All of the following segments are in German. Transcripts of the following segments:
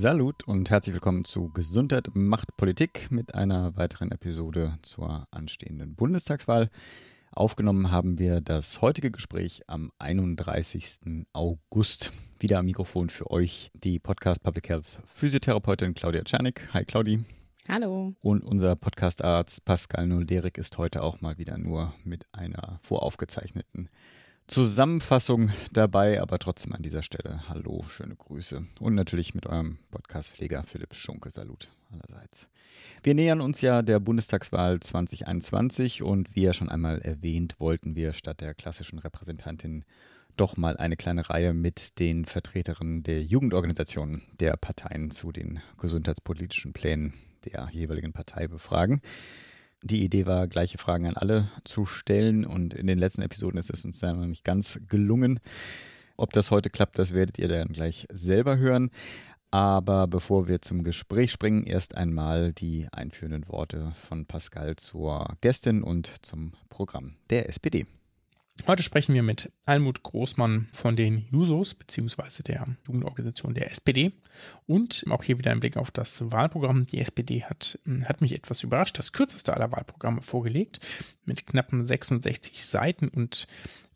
Salut und herzlich willkommen zu Gesundheit macht Politik mit einer weiteren Episode zur anstehenden Bundestagswahl. Aufgenommen haben wir das heutige Gespräch am 31. August. Wieder am Mikrofon für euch die Podcast Public Health Physiotherapeutin Claudia Czernik. Hi Claudi. Hallo. Und unser Podcastarzt Pascal Nolderik ist heute auch mal wieder nur mit einer voraufgezeichneten Zusammenfassung dabei, aber trotzdem an dieser Stelle Hallo, schöne Grüße und natürlich mit eurem Podcast-Pfleger Philipp Schunke. Salut allerseits. Wir nähern uns ja der Bundestagswahl 2021 und wie ja schon einmal erwähnt, wollten wir statt der klassischen Repräsentantin doch mal eine kleine Reihe mit den Vertreterinnen der Jugendorganisationen der Parteien zu den gesundheitspolitischen Plänen der jeweiligen Partei befragen. Die Idee war, gleiche Fragen an alle zu stellen und in den letzten Episoden ist es uns dann noch nicht ganz gelungen. Ob das heute klappt, das werdet ihr dann gleich selber hören. Aber bevor wir zum Gespräch springen, erst einmal die einführenden Worte von Pascal zur Gästin und zum Programm der SPD. Heute sprechen wir mit Almut Großmann von den Jusos beziehungsweise der Jugendorganisation der SPD und auch hier wieder ein Blick auf das Wahlprogramm. Die SPD hat, hat mich etwas überrascht, das kürzeste aller Wahlprogramme vorgelegt mit knappen 66 Seiten und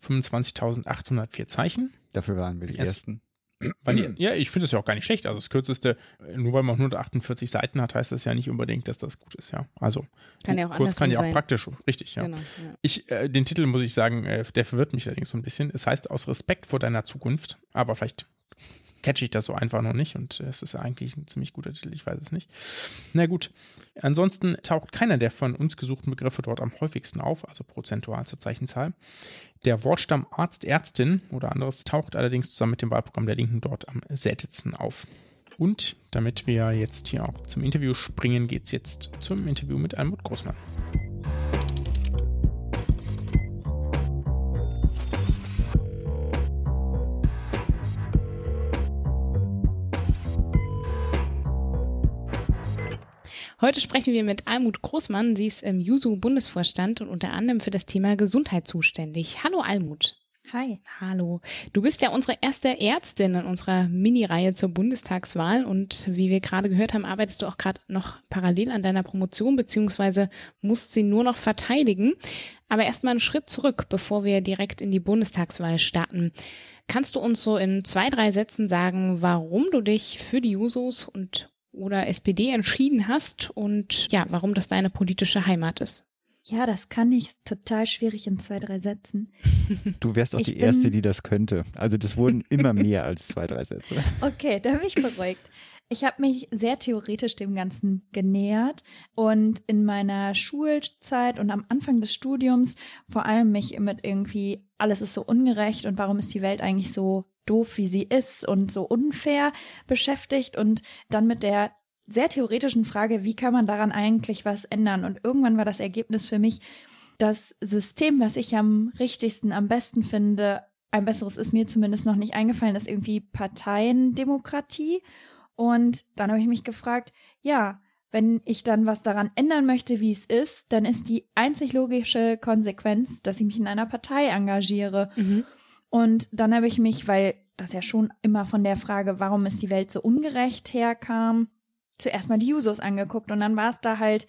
25.804 Zeichen. Dafür waren wir die es, ersten. Die, ja, ich finde das ja auch gar nicht schlecht. Also das kürzeste, nur weil man 148 Seiten hat, heißt das ja nicht unbedingt, dass das gut ist, ja. Also kann ja auch kurz kann ja auch sein. praktisch, richtig, ja. Genau, ja. Ich, äh, den Titel muss ich sagen, äh, der verwirrt mich allerdings so ein bisschen. Es heißt aus Respekt vor deiner Zukunft, aber vielleicht catche ich das so einfach noch nicht und es ist eigentlich ein ziemlich guter Titel, ich weiß es nicht. Na gut, ansonsten taucht keiner der von uns gesuchten Begriffe dort am häufigsten auf, also prozentual zur Zeichenzahl. Der Wortstamm Arzt, Ärztin oder anderes taucht allerdings zusammen mit dem Wahlprogramm der Linken dort am seltensten auf. Und damit wir jetzt hier auch zum Interview springen, geht es jetzt zum Interview mit Almut Großmann. Heute sprechen wir mit Almut Großmann. Sie ist im JUSU-Bundesvorstand und unter anderem für das Thema Gesundheit zuständig. Hallo Almut. Hi. Hallo. Du bist ja unsere erste Ärztin in unserer Mini-Reihe zur Bundestagswahl und wie wir gerade gehört haben, arbeitest du auch gerade noch parallel an deiner Promotion beziehungsweise musst sie nur noch verteidigen. Aber erstmal einen Schritt zurück, bevor wir direkt in die Bundestagswahl starten. Kannst du uns so in zwei, drei Sätzen sagen, warum du dich für die Jusos und oder SPD entschieden hast und ja, warum das deine politische Heimat ist. Ja, das kann ich total schwierig in zwei, drei Sätzen. Du wärst auch ich die Erste, die das könnte. Also das wurden immer mehr als zwei, drei Sätze. Okay, da bin ich beruhigt. Ich habe mich sehr theoretisch dem Ganzen genähert und in meiner Schulzeit und am Anfang des Studiums vor allem mich mit irgendwie, alles ist so ungerecht und warum ist die Welt eigentlich so doof, wie sie ist und so unfair beschäftigt und dann mit der sehr theoretischen Frage, wie kann man daran eigentlich was ändern? Und irgendwann war das Ergebnis für mich, das System, was ich am richtigsten, am besten finde, ein besseres ist mir zumindest noch nicht eingefallen, ist irgendwie Parteiendemokratie. Und dann habe ich mich gefragt, ja, wenn ich dann was daran ändern möchte, wie es ist, dann ist die einzig logische Konsequenz, dass ich mich in einer Partei engagiere. Mhm. Und dann habe ich mich, weil das ja schon immer von der Frage, warum ist die Welt so ungerecht herkam, zuerst mal die Jusos angeguckt. Und dann war es da halt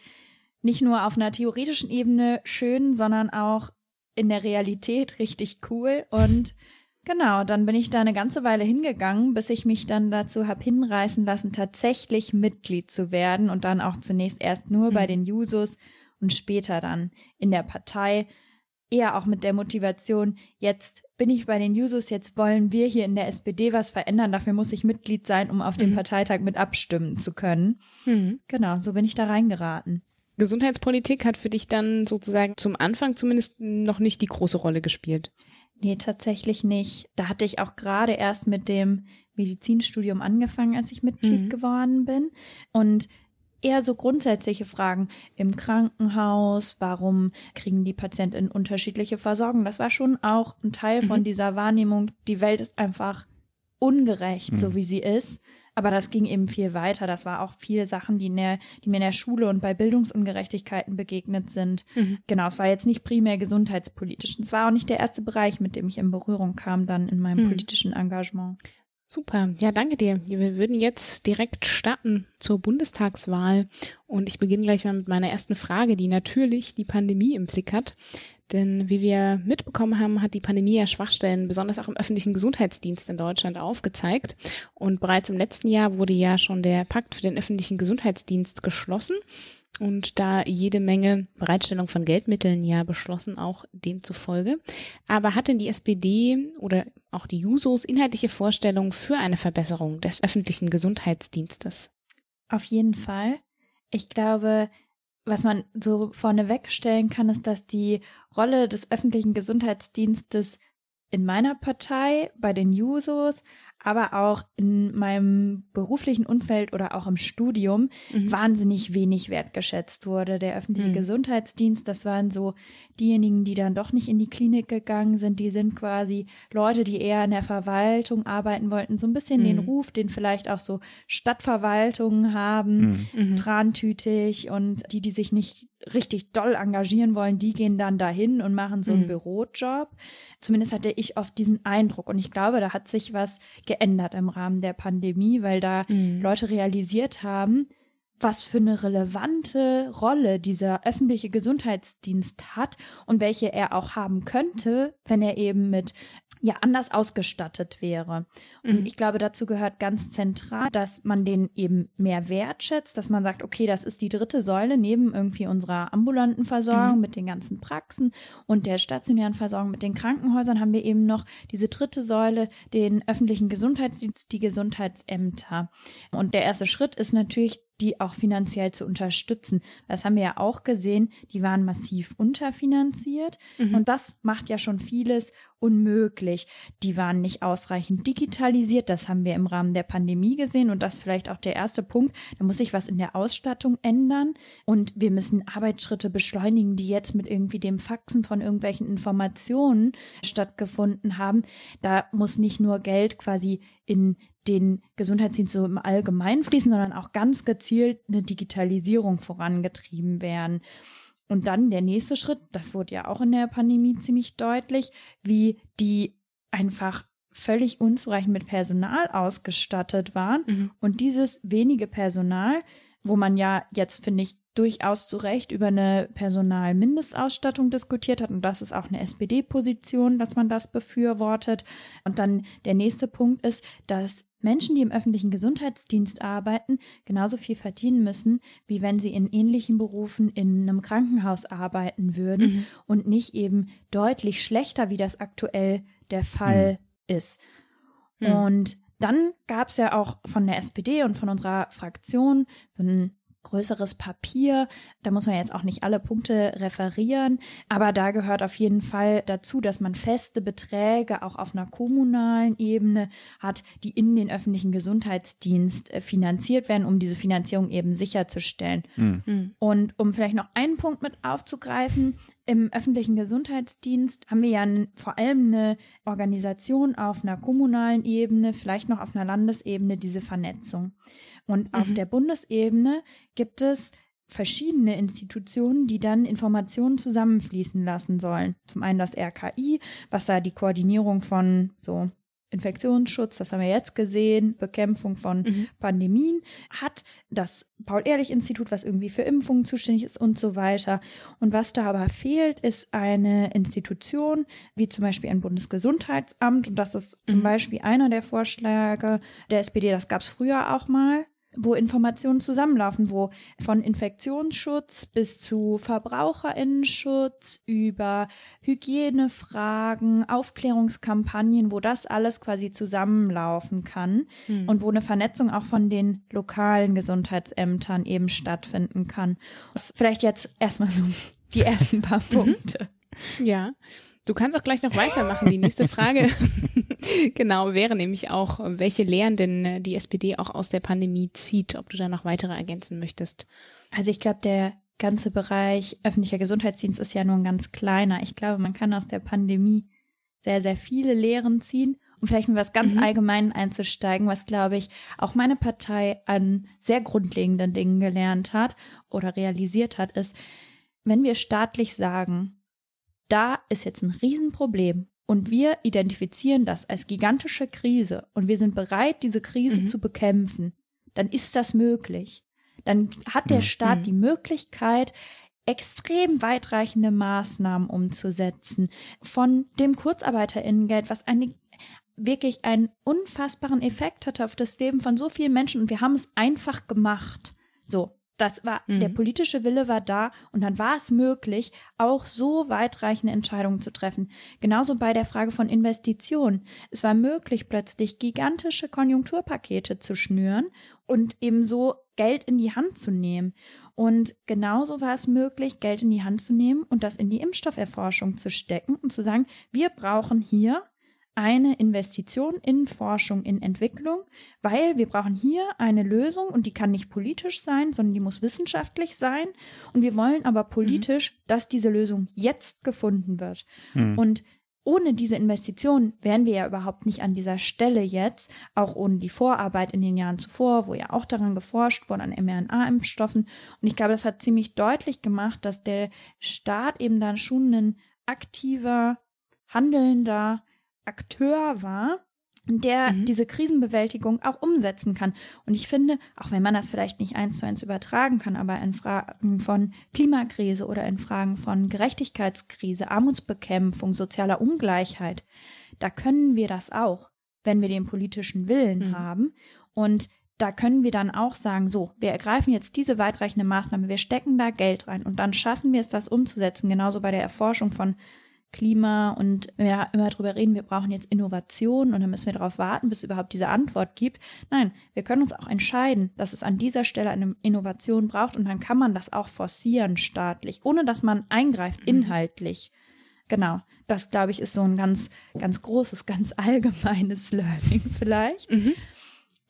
nicht nur auf einer theoretischen Ebene schön, sondern auch in der Realität richtig cool. Und genau, dann bin ich da eine ganze Weile hingegangen, bis ich mich dann dazu hab hinreißen lassen, tatsächlich Mitglied zu werden und dann auch zunächst erst nur mhm. bei den Jusos und später dann in der Partei. Eher auch mit der Motivation, jetzt bin ich bei den Jusos, jetzt wollen wir hier in der SPD was verändern, dafür muss ich Mitglied sein, um auf dem mhm. Parteitag mit abstimmen zu können. Mhm. Genau, so bin ich da reingeraten. Gesundheitspolitik hat für dich dann sozusagen zum Anfang zumindest noch nicht die große Rolle gespielt. Nee, tatsächlich nicht. Da hatte ich auch gerade erst mit dem Medizinstudium angefangen, als ich Mitglied mhm. geworden bin. Und eher so grundsätzliche Fragen im Krankenhaus, warum kriegen die Patienten unterschiedliche Versorgung. Das war schon auch ein Teil von Mhm. dieser Wahrnehmung, die Welt ist einfach ungerecht, so wie sie ist. Aber das ging eben viel weiter. Das war auch viele Sachen, die, in der, die mir in der Schule und bei Bildungsungerechtigkeiten begegnet sind. Mhm. Genau, es war jetzt nicht primär gesundheitspolitisch. Es war auch nicht der erste Bereich, mit dem ich in Berührung kam, dann in meinem Mhm. politischen Engagement. Super, ja, danke dir. Wir würden jetzt direkt starten zur Bundestagswahl und ich beginne gleich mal mit meiner ersten Frage, die natürlich die Pandemie im Blick hat. Denn wie wir mitbekommen haben, hat die Pandemie ja Schwachstellen, besonders auch im öffentlichen Gesundheitsdienst in Deutschland aufgezeigt. Und bereits im letzten Jahr wurde ja schon der Pakt für den öffentlichen Gesundheitsdienst geschlossen. Und da jede Menge Bereitstellung von Geldmitteln ja beschlossen, auch demzufolge. Aber hat denn die SPD oder auch die Jusos inhaltliche Vorstellungen für eine Verbesserung des öffentlichen Gesundheitsdienstes? Auf jeden Fall. Ich glaube, was man so vorneweg stellen kann, ist, dass die Rolle des öffentlichen Gesundheitsdienstes in meiner Partei, bei den Jusos, aber auch in meinem beruflichen Umfeld oder auch im Studium Mhm. wahnsinnig wenig wertgeschätzt wurde. Der öffentliche Mhm. Gesundheitsdienst, das waren so diejenigen, die dann doch nicht in die Klinik gegangen sind. Die sind quasi Leute, die eher in der Verwaltung arbeiten wollten, so ein bisschen den Mhm. Ruf, den vielleicht auch so Stadtverwaltungen haben. Mhm. trantütig und die, die sich nicht richtig doll engagieren wollen, die gehen dann dahin und machen so einen Mhm. Bürojob. Zumindest hatte ich oft diesen Eindruck und ich glaube, da hat sich was geändert im Rahmen der Pandemie, weil da Mhm. Leute realisiert haben, was für eine relevante Rolle dieser öffentliche Gesundheitsdienst hat und welche er auch haben könnte, wenn er eben mit ja anders ausgestattet wäre. Und Mhm. ich glaube, dazu gehört ganz zentral, dass man den eben mehr wertschätzt, dass man sagt, okay, das ist die dritte Säule neben irgendwie unserer ambulanten Versorgung Mhm. mit den ganzen Praxen und der stationären Versorgung mit den Krankenhäusern haben wir eben noch diese dritte Säule, den öffentlichen Gesundheitsdienst, die Gesundheitsämter. Und der erste Schritt ist natürlich die auch finanziell zu unterstützen. Das haben wir ja auch gesehen, die waren massiv unterfinanziert Mhm. und das macht ja schon vieles unmöglich. Die waren nicht ausreichend digitalisiert, das haben wir im Rahmen der Pandemie gesehen und das ist vielleicht auch der erste Punkt. Da muss sich was in der Ausstattung ändern und wir müssen Arbeitsschritte beschleunigen, die jetzt mit irgendwie dem Faxen von irgendwelchen Informationen stattgefunden haben. Da muss nicht nur Geld quasi in den Gesundheitsdienst so im Allgemeinen fließen, sondern auch ganz gezielt eine Digitalisierung vorangetrieben werden. Und dann der nächste Schritt, das wurde ja auch in der Pandemie ziemlich deutlich, wie die einfach völlig unzureichend mit Personal ausgestattet waren. Mhm. Und dieses wenige Personal, wo man ja jetzt, finde ich, durchaus zu Recht über eine Personalmindestausstattung diskutiert hat. Und das ist auch eine SPD-Position, dass man das befürwortet. Und dann der nächste Punkt ist, dass Menschen, die im öffentlichen Gesundheitsdienst arbeiten, genauso viel verdienen müssen, wie wenn sie in ähnlichen Berufen in einem Krankenhaus arbeiten würden Mhm. und nicht eben deutlich schlechter, wie das aktuell der Fall ist. Mhm. Und dann gab es ja auch von der SPD und von unserer Fraktion so ein größeres Papier. Da muss man jetzt auch nicht alle Punkte referieren, aber da gehört auf jeden Fall dazu, dass man feste Beträge auch auf einer kommunalen Ebene hat, die in den öffentlichen Gesundheitsdienst äh, finanziert werden, um diese Finanzierung eben sicherzustellen. Mhm. Mhm. Und um vielleicht noch einen Punkt mit aufzugreifen, im öffentlichen Gesundheitsdienst haben wir ja vor allem eine Organisation auf einer kommunalen Ebene, vielleicht noch auf einer Landesebene, diese Vernetzung. Und auf Mhm. der Bundesebene gibt es verschiedene Institutionen, die dann Informationen zusammenfließen lassen sollen. Zum einen das RKI, was da die Koordinierung von so Infektionsschutz, das haben wir jetzt gesehen, Bekämpfung von Mhm. Pandemien hat, das Paul-Ehrlich-Institut, was irgendwie für Impfungen zuständig ist und so weiter. Und was da aber fehlt, ist eine Institution, wie zum Beispiel ein Bundesgesundheitsamt. Und das ist zum Mhm. Beispiel einer der Vorschläge der SPD, das gab es früher auch mal wo Informationen zusammenlaufen, wo von Infektionsschutz bis zu Verbraucherinnenschutz über Hygienefragen, Aufklärungskampagnen, wo das alles quasi zusammenlaufen kann Mhm. und wo eine Vernetzung auch von den lokalen Gesundheitsämtern eben stattfinden kann. Das vielleicht jetzt erstmal so die ersten paar Punkte. Ja, Du kannst auch gleich noch weitermachen. Die nächste Frage, genau, wäre nämlich auch, welche Lehren denn die SPD auch aus der Pandemie zieht, ob du da noch weitere ergänzen möchtest. Also ich glaube, der ganze Bereich öffentlicher Gesundheitsdienst ist ja nur ein ganz kleiner. Ich glaube, man kann aus der Pandemie sehr, sehr viele Lehren ziehen. Um vielleicht mit was ganz mhm. Allgemein einzusteigen, was, glaube ich, auch meine Partei an sehr grundlegenden Dingen gelernt hat oder realisiert hat, ist, wenn wir staatlich sagen, da ist jetzt ein Riesenproblem und wir identifizieren das als gigantische Krise und wir sind bereit, diese Krise mhm. zu bekämpfen, dann ist das möglich. Dann hat der mhm. Staat mhm. die Möglichkeit, extrem weitreichende Maßnahmen umzusetzen. Von dem Kurzarbeiterinnengeld, was eine wirklich einen unfassbaren Effekt hatte auf das Leben von so vielen Menschen und wir haben es einfach gemacht. So, das war, mhm. der politische Wille war da und dann war es möglich, auch so weitreichende Entscheidungen zu treffen. Genauso bei der Frage von Investitionen. Es war möglich, plötzlich gigantische Konjunkturpakete zu schnüren und eben so Geld in die Hand zu nehmen. Und genauso war es möglich, Geld in die Hand zu nehmen und das in die Impfstofferforschung zu stecken und zu sagen, wir brauchen hier eine Investition in Forschung, in Entwicklung, weil wir brauchen hier eine Lösung und die kann nicht politisch sein, sondern die muss wissenschaftlich sein. Und wir wollen aber politisch, mhm. dass diese Lösung jetzt gefunden wird. Mhm. Und ohne diese Investition wären wir ja überhaupt nicht an dieser Stelle jetzt, auch ohne die Vorarbeit in den Jahren zuvor, wo ja auch daran geforscht wurde, an mRNA-Impfstoffen. Und ich glaube, das hat ziemlich deutlich gemacht, dass der Staat eben dann schon ein aktiver, handelnder Akteur war, der mhm. diese Krisenbewältigung auch umsetzen kann. Und ich finde, auch wenn man das vielleicht nicht eins zu eins übertragen kann, aber in Fragen von Klimakrise oder in Fragen von Gerechtigkeitskrise, Armutsbekämpfung, sozialer Ungleichheit, da können wir das auch, wenn wir den politischen Willen mhm. haben. Und da können wir dann auch sagen, so, wir ergreifen jetzt diese weitreichende Maßnahme, wir stecken da Geld rein und dann schaffen wir es, das umzusetzen, genauso bei der Erforschung von Klima und wir immer darüber reden, wir brauchen jetzt Innovation und dann müssen wir darauf warten, bis es überhaupt diese Antwort gibt. Nein, wir können uns auch entscheiden, dass es an dieser Stelle eine Innovation braucht und dann kann man das auch forcieren staatlich, ohne dass man eingreift mhm. inhaltlich. Genau, das glaube ich ist so ein ganz, ganz großes, ganz allgemeines Learning vielleicht. Mhm.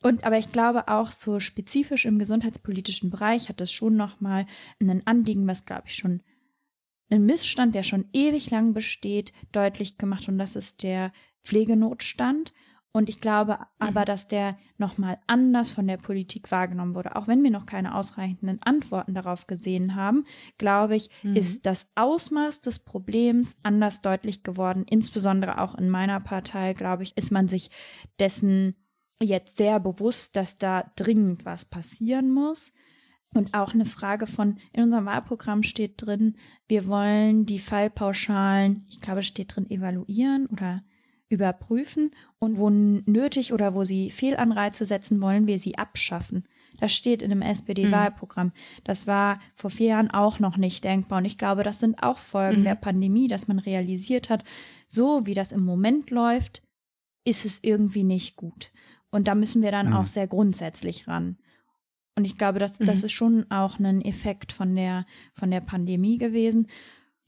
Und aber ich glaube auch so spezifisch im gesundheitspolitischen Bereich hat es schon nochmal ein Anliegen, was glaube ich schon einen Missstand, der schon ewig lang besteht, deutlich gemacht und das ist der Pflegenotstand. Und ich glaube aber, dass der nochmal anders von der Politik wahrgenommen wurde. Auch wenn wir noch keine ausreichenden Antworten darauf gesehen haben, glaube ich, mhm. ist das Ausmaß des Problems anders deutlich geworden. Insbesondere auch in meiner Partei, glaube ich, ist man sich dessen jetzt sehr bewusst, dass da dringend was passieren muss. Und auch eine Frage von, in unserem Wahlprogramm steht drin, wir wollen die Fallpauschalen, ich glaube, steht drin, evaluieren oder überprüfen und wo nötig oder wo sie Fehlanreize setzen, wollen wir sie abschaffen. Das steht in dem SPD-Wahlprogramm. Mhm. Das war vor vier Jahren auch noch nicht denkbar. Und ich glaube, das sind auch Folgen mhm. der Pandemie, dass man realisiert hat, so wie das im Moment läuft, ist es irgendwie nicht gut. Und da müssen wir dann mhm. auch sehr grundsätzlich ran. Und ich glaube, das, das mhm. ist schon auch ein Effekt von der, von der Pandemie gewesen.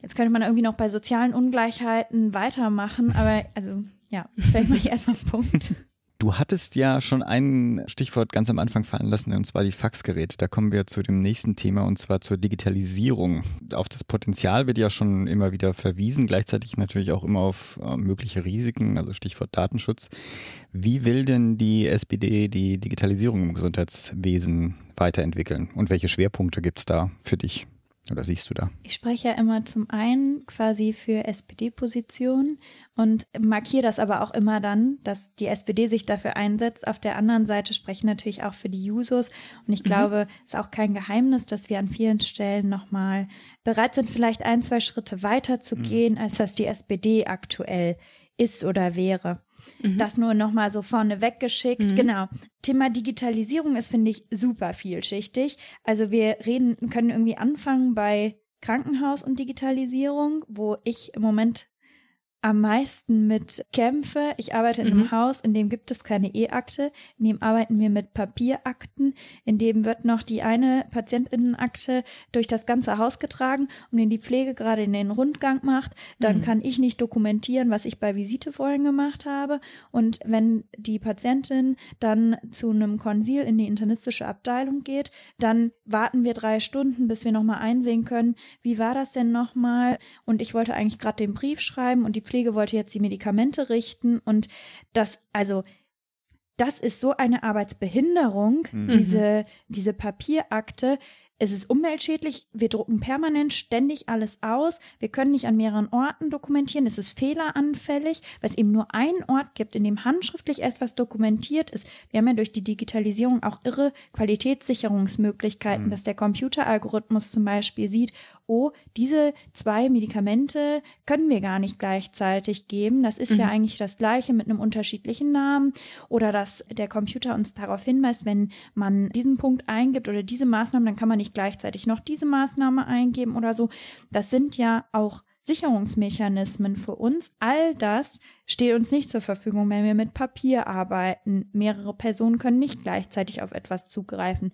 Jetzt könnte man irgendwie noch bei sozialen Ungleichheiten weitermachen, aber also ja, vielleicht mache ich erstmal einen Punkt. Du hattest ja schon ein Stichwort ganz am Anfang fallen lassen, und zwar die Faxgeräte. Da kommen wir zu dem nächsten Thema, und zwar zur Digitalisierung. Auf das Potenzial wird ja schon immer wieder verwiesen, gleichzeitig natürlich auch immer auf äh, mögliche Risiken, also Stichwort Datenschutz. Wie will denn die SPD die Digitalisierung im Gesundheitswesen weiterentwickeln? Und welche Schwerpunkte gibt es da für dich? Oder siehst du da? Ich spreche ja immer zum einen quasi für SPD-Positionen und markiere das aber auch immer dann, dass die SPD sich dafür einsetzt. Auf der anderen Seite spreche ich natürlich auch für die Jusos. Und ich mhm. glaube, es ist auch kein Geheimnis, dass wir an vielen Stellen nochmal bereit sind, vielleicht ein, zwei Schritte weiter zu mhm. gehen, als das die SPD aktuell ist oder wäre. Mhm. Das nur nochmal so vorne weggeschickt. Mhm. Genau. Thema Digitalisierung ist, finde ich, super vielschichtig. Also wir reden, können irgendwie anfangen bei Krankenhaus und Digitalisierung, wo ich im Moment am meisten mit kämpfe. Ich arbeite in einem mhm. Haus, in dem gibt es keine E-Akte, in dem arbeiten wir mit Papierakten, in dem wird noch die eine Patientinnenakte durch das ganze Haus getragen und wenn die Pflege gerade in den Rundgang macht, dann mhm. kann ich nicht dokumentieren, was ich bei Visite vorhin gemacht habe und wenn die Patientin dann zu einem Konsil in die internistische Abteilung geht, dann warten wir drei Stunden, bis wir nochmal einsehen können, wie war das denn nochmal und ich wollte eigentlich gerade den Brief schreiben und die Pflege wollte jetzt die Medikamente richten und das, also das ist so eine Arbeitsbehinderung, mhm. diese, diese Papierakte es ist umweltschädlich, wir drucken permanent ständig alles aus, wir können nicht an mehreren Orten dokumentieren, es ist fehleranfällig, weil es eben nur einen Ort gibt, in dem handschriftlich etwas dokumentiert ist. Wir haben ja durch die Digitalisierung auch irre Qualitätssicherungsmöglichkeiten, mhm. dass der Computeralgorithmus zum Beispiel sieht, oh, diese zwei Medikamente können wir gar nicht gleichzeitig geben. Das ist mhm. ja eigentlich das gleiche mit einem unterschiedlichen Namen. Oder dass der Computer uns darauf hinweist, wenn man diesen Punkt eingibt oder diese Maßnahmen, dann kann man nicht gleichzeitig noch diese Maßnahme eingeben oder so. Das sind ja auch Sicherungsmechanismen für uns. All das steht uns nicht zur Verfügung, wenn wir mit Papier arbeiten. Mehrere Personen können nicht gleichzeitig auf etwas zugreifen.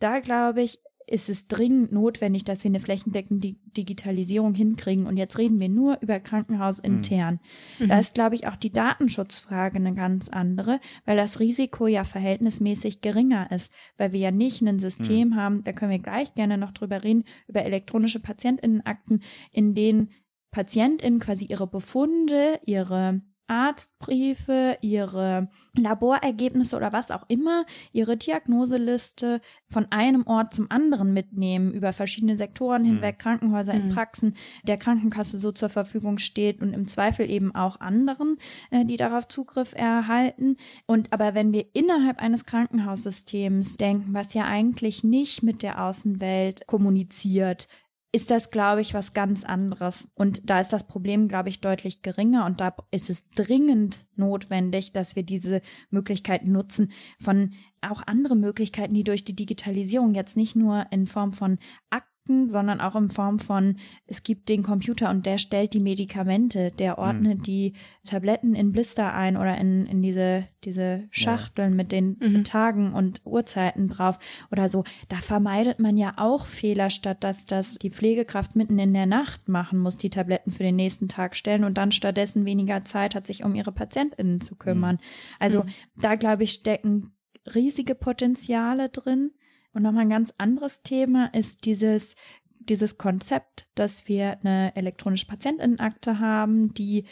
Da glaube ich, ist es dringend notwendig, dass wir eine flächendeckende Digitalisierung hinkriegen. Und jetzt reden wir nur über Krankenhausintern. Mhm. Da ist, glaube ich, auch die Datenschutzfrage eine ganz andere, weil das Risiko ja verhältnismäßig geringer ist, weil wir ja nicht ein System mhm. haben, da können wir gleich gerne noch drüber reden, über elektronische Patientinnenakten, in denen PatientInnen quasi ihre Befunde, ihre Arztbriefe, ihre Laborergebnisse oder was auch immer, ihre Diagnoseliste von einem Ort zum anderen mitnehmen, über verschiedene Sektoren mhm. hinweg, Krankenhäuser mhm. in Praxen, der Krankenkasse so zur Verfügung steht und im Zweifel eben auch anderen, äh, die darauf Zugriff erhalten. Und aber wenn wir innerhalb eines Krankenhaussystems denken, was ja eigentlich nicht mit der Außenwelt kommuniziert, ist das, glaube ich, was ganz anderes. Und da ist das Problem, glaube ich, deutlich geringer. Und da ist es dringend notwendig, dass wir diese Möglichkeiten nutzen von auch andere Möglichkeiten, die durch die Digitalisierung jetzt nicht nur in Form von Akten Fakten, sondern auch in Form von, es gibt den Computer und der stellt die Medikamente, der ordnet mhm. die Tabletten in Blister ein oder in, in diese, diese Schachteln ja. mit den mhm. Tagen und Uhrzeiten drauf oder so. Da vermeidet man ja auch Fehler, statt dass das die Pflegekraft mitten in der Nacht machen muss, die Tabletten für den nächsten Tag stellen und dann stattdessen weniger Zeit hat, sich um ihre PatientInnen zu kümmern. Mhm. Also mhm. da glaube ich, stecken riesige Potenziale drin. Und nochmal ein ganz anderes Thema ist dieses, dieses Konzept, dass wir eine elektronische Patientinnenakte haben, die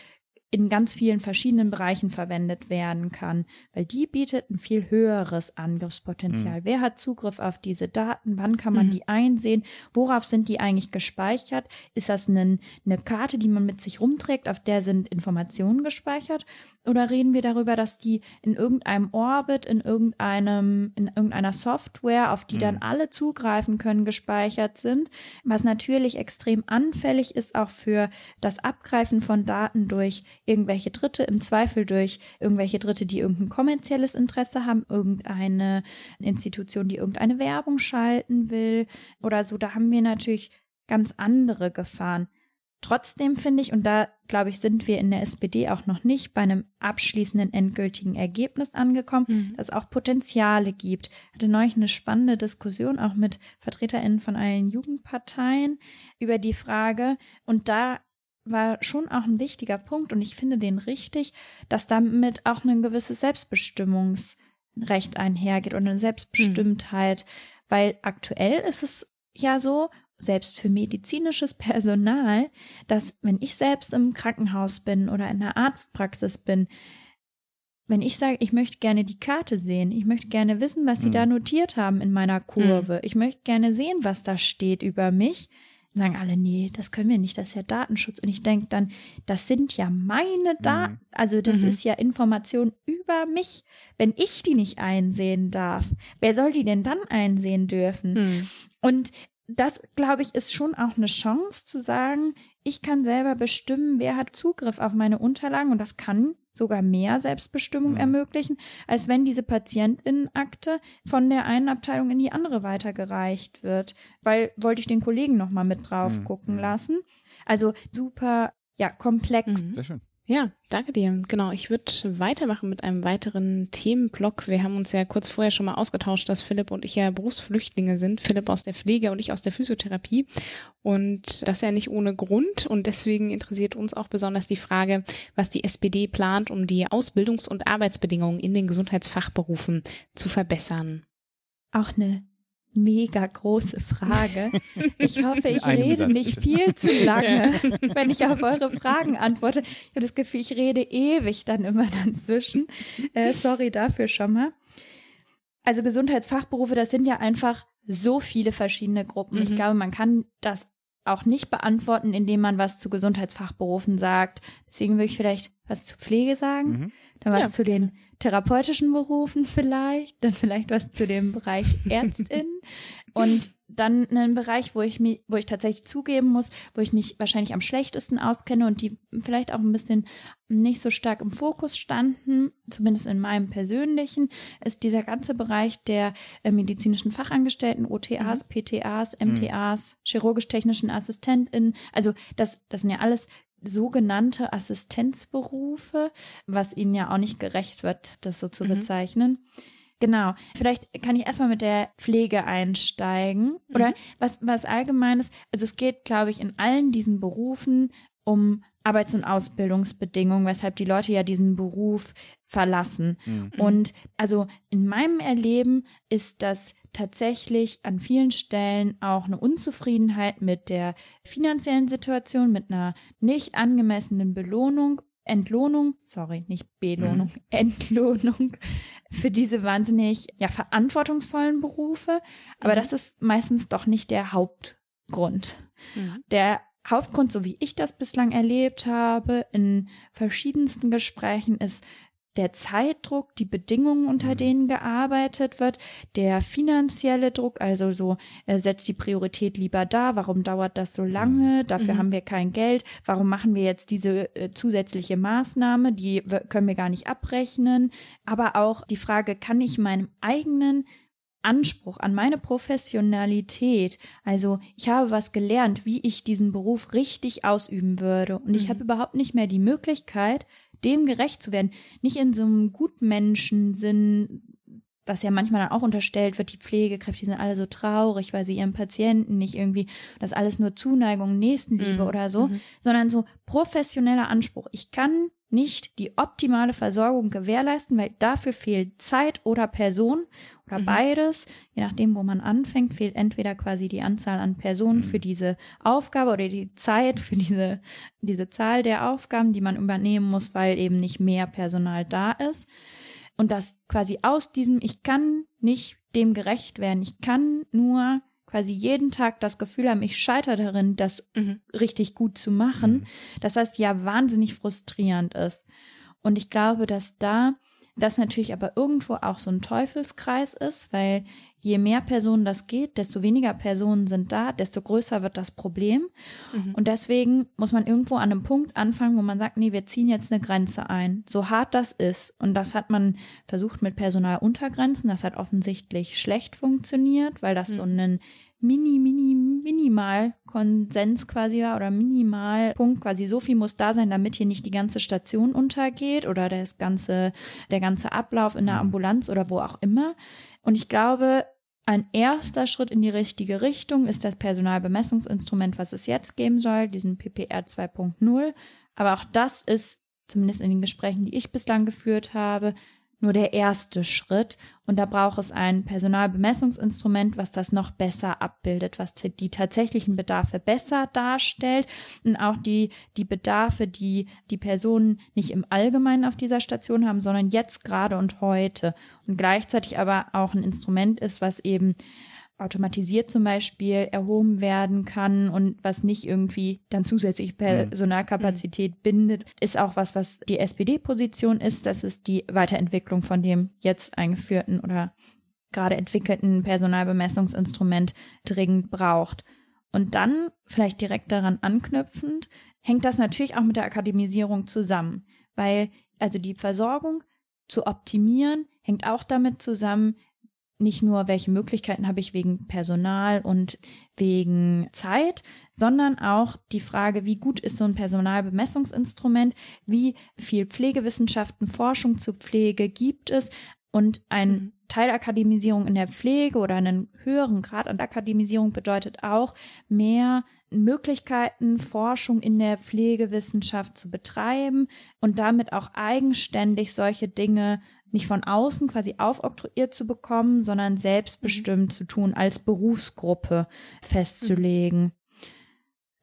in ganz vielen verschiedenen Bereichen verwendet werden kann, weil die bietet ein viel höheres Angriffspotenzial. Mhm. Wer hat Zugriff auf diese Daten? Wann kann man mhm. die einsehen? Worauf sind die eigentlich gespeichert? Ist das eine, eine Karte, die man mit sich rumträgt, auf der sind Informationen gespeichert? Oder reden wir darüber, dass die in irgendeinem Orbit, in irgendeinem, in irgendeiner Software, auf die mhm. dann alle zugreifen können, gespeichert sind, was natürlich extrem anfällig ist auch für das Abgreifen von Daten durch irgendwelche Dritte, im Zweifel durch irgendwelche Dritte, die irgendein kommerzielles Interesse haben, irgendeine Institution, die irgendeine Werbung schalten will oder so. Da haben wir natürlich ganz andere Gefahren. Trotzdem finde ich, und da glaube ich, sind wir in der SPD auch noch nicht bei einem abschließenden endgültigen Ergebnis angekommen, mhm. dass es auch Potenziale gibt. Ich hatte neulich eine spannende Diskussion auch mit VertreterInnen von allen Jugendparteien über die Frage. Und da war schon auch ein wichtiger Punkt und ich finde den richtig, dass damit auch ein gewisses Selbstbestimmungsrecht einhergeht und eine Selbstbestimmtheit, mhm. weil aktuell ist es ja so, selbst für medizinisches Personal, dass wenn ich selbst im Krankenhaus bin oder in der Arztpraxis bin, wenn ich sage, ich möchte gerne die Karte sehen, ich möchte gerne wissen, was sie da notiert haben in meiner Kurve, mhm. ich möchte gerne sehen, was da steht über mich, sagen alle, nee, das können wir nicht, das ist ja Datenschutz. Und ich denke dann, das sind ja meine Daten, mhm. also das mhm. ist ja Information über mich. Wenn ich die nicht einsehen darf, wer soll die denn dann einsehen dürfen? Mhm. Und das, glaube ich, ist schon auch eine Chance zu sagen, ich kann selber bestimmen, wer hat Zugriff auf meine Unterlagen und das kann sogar mehr Selbstbestimmung mhm. ermöglichen, als wenn diese Patientinnenakte von der einen Abteilung in die andere weitergereicht wird, weil wollte ich den Kollegen noch mal mit drauf mhm. gucken mhm. lassen. Also super ja komplex. Mhm. Sehr schön. Ja, danke dir. Genau, ich würde weitermachen mit einem weiteren Themenblock. Wir haben uns ja kurz vorher schon mal ausgetauscht, dass Philipp und ich ja Berufsflüchtlinge sind. Philipp aus der Pflege und ich aus der Physiotherapie. Und das ja nicht ohne Grund. Und deswegen interessiert uns auch besonders die Frage, was die SPD plant, um die Ausbildungs- und Arbeitsbedingungen in den Gesundheitsfachberufen zu verbessern. Auch eine mega große Frage. Ich hoffe, ich rede Satz, nicht bitte. viel zu lange, wenn ich auf eure Fragen antworte. Ich habe das Gefühl, ich rede ewig dann immer dazwischen. Äh, sorry dafür schon mal. Also Gesundheitsfachberufe, das sind ja einfach so viele verschiedene Gruppen. Ich Mhm. glaube, man kann das auch nicht beantworten, indem man was zu Gesundheitsfachberufen sagt. Deswegen würde ich vielleicht was zu Pflege sagen, Mhm. Dann was Ja. zu den therapeutischen Berufen vielleicht, dann vielleicht was zu dem Bereich Ärztin und dann einen Bereich, wo ich mich, wo ich tatsächlich zugeben muss, wo ich mich wahrscheinlich am schlechtesten auskenne und die vielleicht auch ein bisschen nicht so stark im Fokus standen, zumindest in meinem persönlichen, ist dieser ganze Bereich der äh, medizinischen Fachangestellten, OTAs, PTAs, MTAs, chirurgisch-technischen AssistentInnen. Also das, das sind ja alles sogenannte Assistenzberufe, was ihnen ja auch nicht gerecht wird, das so zu Mhm. bezeichnen. Genau. Vielleicht kann ich erstmal mit der Pflege einsteigen. Oder Mhm. was, was allgemeines. Also es geht, glaube ich, in allen diesen Berufen um Arbeits- und Ausbildungsbedingungen, weshalb die Leute ja diesen Beruf verlassen. Mhm. Und also in meinem Erleben ist das tatsächlich an vielen Stellen auch eine Unzufriedenheit mit der finanziellen Situation, mit einer nicht angemessenen Belohnung, Entlohnung, sorry, nicht Belohnung, Entlohnung für diese wahnsinnig ja, verantwortungsvollen Berufe. Aber Mhm. das ist meistens doch nicht der Hauptgrund. Mhm. Der Hauptgrund, so wie ich das bislang erlebt habe, in verschiedensten Gesprächen, ist der Zeitdruck, die Bedingungen, unter Mhm. denen gearbeitet wird, der finanzielle Druck, also so äh, setzt die Priorität lieber da, warum dauert das so lange, dafür Mhm. haben wir kein Geld, warum machen wir jetzt diese äh, zusätzliche Maßnahme, die können wir gar nicht abrechnen, aber auch die Frage, kann ich meinem eigenen Anspruch an meine Professionalität. Also ich habe was gelernt, wie ich diesen Beruf richtig ausüben würde. Und ich Mhm. habe überhaupt nicht mehr die Möglichkeit, dem gerecht zu werden. Nicht in so einem Gutmenschensinn, was ja manchmal dann auch unterstellt wird, die Pflegekräfte die sind alle so traurig, weil sie ihren Patienten nicht irgendwie, das alles nur Zuneigung, Nächstenliebe Mhm. oder so, Mhm. sondern so professioneller Anspruch. Ich kann nicht die optimale Versorgung gewährleisten, weil dafür fehlt Zeit oder Person oder Mhm. beides. Je nachdem, wo man anfängt, fehlt entweder quasi die Anzahl an Personen Mhm. für diese Aufgabe oder die Zeit für diese, diese Zahl der Aufgaben, die man übernehmen muss, weil eben nicht mehr Personal da ist. Und das quasi aus diesem, ich kann nicht dem gerecht werden, ich kann nur quasi jeden Tag das Gefühl haben, ich scheitere darin, das Mhm. richtig gut zu machen, Mhm. dass das ja wahnsinnig frustrierend ist. Und ich glaube, dass da das natürlich aber irgendwo auch so ein Teufelskreis ist, weil je mehr Personen das geht, desto weniger Personen sind da, desto größer wird das Problem. Mhm. Und deswegen muss man irgendwo an einem Punkt anfangen, wo man sagt, nee, wir ziehen jetzt eine Grenze ein. So hart das ist. Und das hat man versucht mit Personaluntergrenzen. Das hat offensichtlich schlecht funktioniert, weil das so ein mini, mini, minimal Konsens quasi war oder minimal Punkt quasi so viel muss da sein, damit hier nicht die ganze Station untergeht oder das ganze, der ganze Ablauf in der Ambulanz oder wo auch immer. Und ich glaube, ein erster Schritt in die richtige Richtung ist das Personalbemessungsinstrument, was es jetzt geben soll, diesen PPR 2.0. Aber auch das ist, zumindest in den Gesprächen, die ich bislang geführt habe, nur der erste Schritt. Und da braucht es ein Personalbemessungsinstrument, was das noch besser abbildet, was die tatsächlichen Bedarfe besser darstellt und auch die, die Bedarfe, die die Personen nicht im Allgemeinen auf dieser Station haben, sondern jetzt gerade und heute. Und gleichzeitig aber auch ein Instrument ist, was eben automatisiert zum Beispiel erhoben werden kann und was nicht irgendwie dann zusätzlich Personalkapazität bindet, ist auch was, was die SPD-Position ist. Das ist die Weiterentwicklung von dem jetzt eingeführten oder gerade entwickelten Personalbemessungsinstrument dringend braucht. Und dann, vielleicht direkt daran anknüpfend, hängt das natürlich auch mit der Akademisierung zusammen, weil also die Versorgung zu optimieren hängt auch damit zusammen, nicht nur, welche Möglichkeiten habe ich wegen Personal und wegen Zeit, sondern auch die Frage, wie gut ist so ein Personalbemessungsinstrument, wie viel Pflegewissenschaften, Forschung zur Pflege gibt es und ein mhm. Teilakademisierung in der Pflege oder einen höheren Grad an Akademisierung bedeutet auch mehr Möglichkeiten, Forschung in der Pflegewissenschaft zu betreiben und damit auch eigenständig solche Dinge nicht von außen quasi aufoktroyiert zu bekommen, sondern selbstbestimmt mhm. zu tun, als Berufsgruppe festzulegen. Mhm.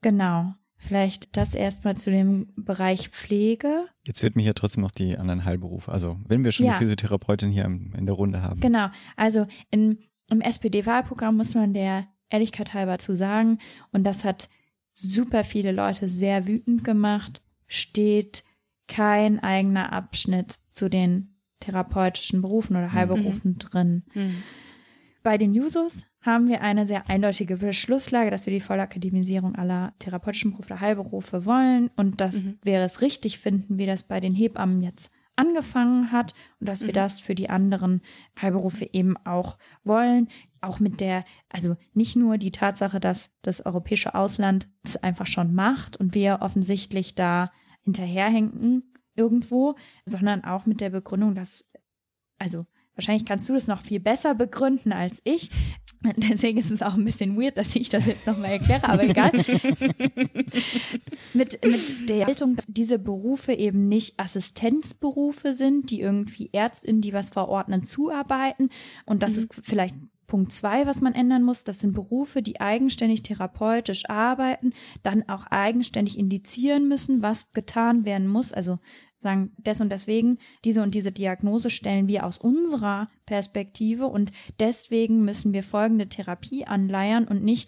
Genau. Vielleicht das erstmal zu dem Bereich Pflege. Jetzt wird mich ja trotzdem noch die anderen Heilberufe. Also, wenn wir schon ja. die Physiotherapeutin hier in der Runde haben. Genau. Also, in, im SPD-Wahlprogramm muss man der Ehrlichkeit halber zu sagen, und das hat super viele Leute sehr wütend gemacht, steht kein eigener Abschnitt zu den therapeutischen Berufen oder Heilberufen mhm. drin. Mhm. Bei den Jusos haben wir eine sehr eindeutige Beschlusslage, dass wir die Vollakademisierung aller therapeutischen Berufe oder Heilberufe wollen und dass mhm. wir es richtig finden, wie das bei den Hebammen jetzt angefangen hat und dass wir mhm. das für die anderen Heilberufe eben auch wollen. Auch mit der, also nicht nur die Tatsache, dass das europäische Ausland es einfach schon macht und wir offensichtlich da hinterherhängen, irgendwo, sondern auch mit der Begründung, dass, also wahrscheinlich kannst du das noch viel besser begründen als ich. Deswegen ist es auch ein bisschen weird, dass ich das jetzt nochmal erkläre, aber egal. mit, mit der Haltung, dass diese Berufe eben nicht Assistenzberufe sind, die irgendwie Ärztinnen, die was verordnen, zuarbeiten und das mhm. ist vielleicht Punkt zwei, was man ändern muss, das sind Berufe, die eigenständig therapeutisch arbeiten, dann auch eigenständig indizieren müssen, was getan werden muss. Also sagen, des und deswegen, diese und diese Diagnose stellen wir aus unserer Perspektive und deswegen müssen wir folgende Therapie anleiern und nicht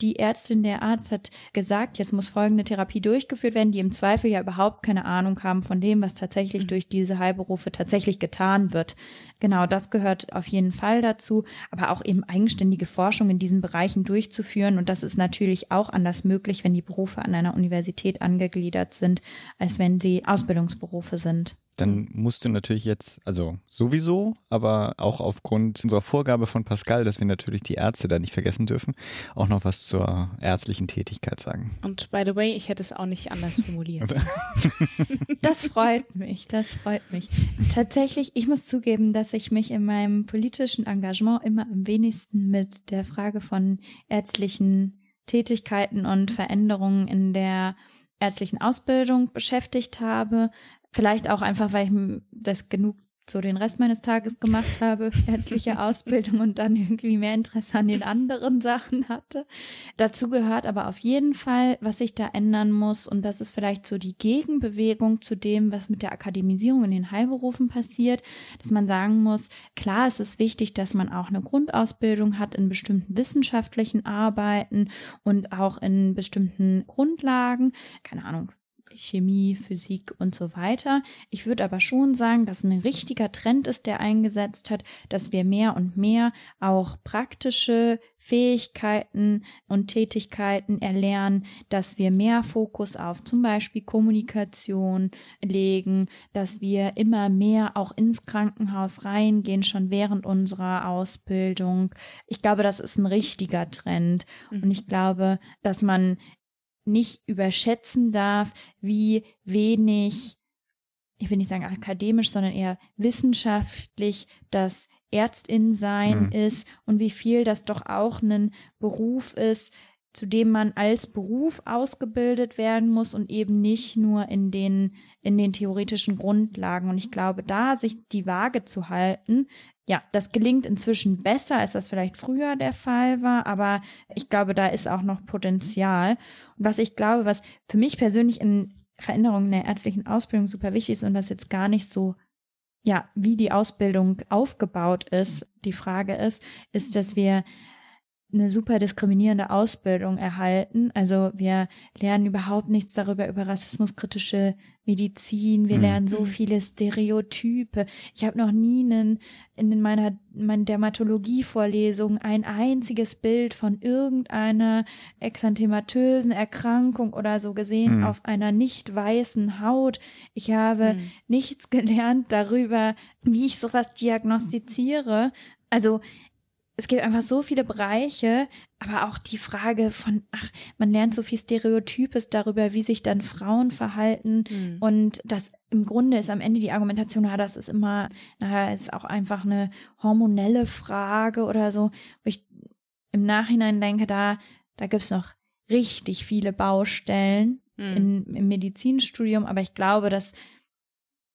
die Ärztin, der Arzt hat gesagt, jetzt muss folgende Therapie durchgeführt werden, die im Zweifel ja überhaupt keine Ahnung haben von dem, was tatsächlich mhm. durch diese Heilberufe tatsächlich getan wird. Genau, das gehört auf jeden Fall dazu, aber auch eben eigenständige Forschung in diesen Bereichen durchzuführen. Und das ist natürlich auch anders möglich, wenn die Berufe an einer Universität angegliedert sind, als wenn sie Ausbildungsberufe sind dann musst du natürlich jetzt, also sowieso, aber auch aufgrund unserer Vorgabe von Pascal, dass wir natürlich die Ärzte da nicht vergessen dürfen, auch noch was zur ärztlichen Tätigkeit sagen. Und by the way, ich hätte es auch nicht anders formuliert. das freut mich, das freut mich. Tatsächlich, ich muss zugeben, dass ich mich in meinem politischen Engagement immer am wenigsten mit der Frage von ärztlichen Tätigkeiten und Veränderungen in der ärztlichen Ausbildung beschäftigt habe, Vielleicht auch einfach, weil ich das genug so den Rest meines Tages gemacht habe, ärztliche Ausbildung und dann irgendwie mehr Interesse an den anderen Sachen hatte. Dazu gehört aber auf jeden Fall, was sich da ändern muss und das ist vielleicht so die Gegenbewegung zu dem, was mit der Akademisierung in den Heilberufen passiert, dass man sagen muss, klar, es ist wichtig, dass man auch eine Grundausbildung hat in bestimmten wissenschaftlichen Arbeiten und auch in bestimmten Grundlagen, keine Ahnung, Chemie, Physik und so weiter. Ich würde aber schon sagen, dass ein richtiger Trend ist, der eingesetzt hat, dass wir mehr und mehr auch praktische Fähigkeiten und Tätigkeiten erlernen, dass wir mehr Fokus auf zum Beispiel Kommunikation legen, dass wir immer mehr auch ins Krankenhaus reingehen, schon während unserer Ausbildung. Ich glaube, das ist ein richtiger Trend. Mhm. Und ich glaube, dass man nicht überschätzen darf, wie wenig, ich will nicht sagen akademisch, sondern eher wissenschaftlich das Ärztin-Sein mhm. ist und wie viel das doch auch ein Beruf ist, zu dem man als Beruf ausgebildet werden muss und eben nicht nur in den, in den theoretischen Grundlagen. Und ich glaube, da sich die Waage zu halten, ja, das gelingt inzwischen besser, als das vielleicht früher der Fall war, aber ich glaube, da ist auch noch Potenzial. Und was ich glaube, was für mich persönlich in Veränderungen der ärztlichen Ausbildung super wichtig ist und was jetzt gar nicht so, ja, wie die Ausbildung aufgebaut ist, die Frage ist, ist, dass wir eine super diskriminierende Ausbildung erhalten. Also wir lernen überhaupt nichts darüber, über rassismuskritische Medizin. Wir mhm. lernen so viele Stereotype. Ich habe noch nie einen, in meiner, meiner Dermatologie-Vorlesung ein einziges Bild von irgendeiner exanthematösen Erkrankung oder so gesehen mhm. auf einer nicht weißen Haut. Ich habe mhm. nichts gelernt darüber, wie ich sowas diagnostiziere Also es gibt einfach so viele Bereiche, aber auch die Frage von, ach, man lernt so viel Stereotypes darüber, wie sich dann Frauen verhalten. Mhm. Und das im Grunde ist am Ende die Argumentation, na, das ist immer, naja, ist auch einfach eine hormonelle Frage oder so, wo ich im Nachhinein denke, da, da gibt's noch richtig viele Baustellen mhm. in, im Medizinstudium, aber ich glaube, dass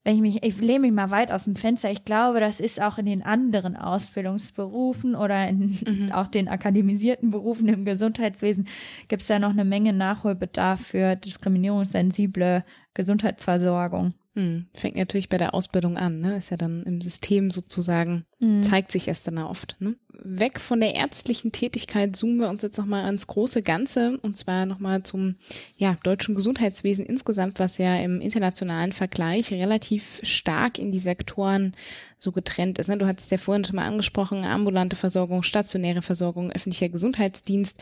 wenn ich mich, ich lehne mich mal weit aus dem Fenster, ich glaube, das ist auch in den anderen Ausbildungsberufen oder in mhm. auch den akademisierten Berufen im Gesundheitswesen gibt es da noch eine Menge Nachholbedarf für diskriminierungssensible Gesundheitsversorgung. Hm, fängt natürlich bei der Ausbildung an, ne? Ist ja dann im System sozusagen, mhm. zeigt sich erst dann oft. Ne? Weg von der ärztlichen Tätigkeit zoomen wir uns jetzt nochmal ans große Ganze und zwar nochmal zum ja, deutschen Gesundheitswesen insgesamt, was ja im internationalen Vergleich relativ stark in die Sektoren so getrennt ist. Ne? Du hattest ja vorhin schon mal angesprochen, ambulante Versorgung, stationäre Versorgung, öffentlicher Gesundheitsdienst,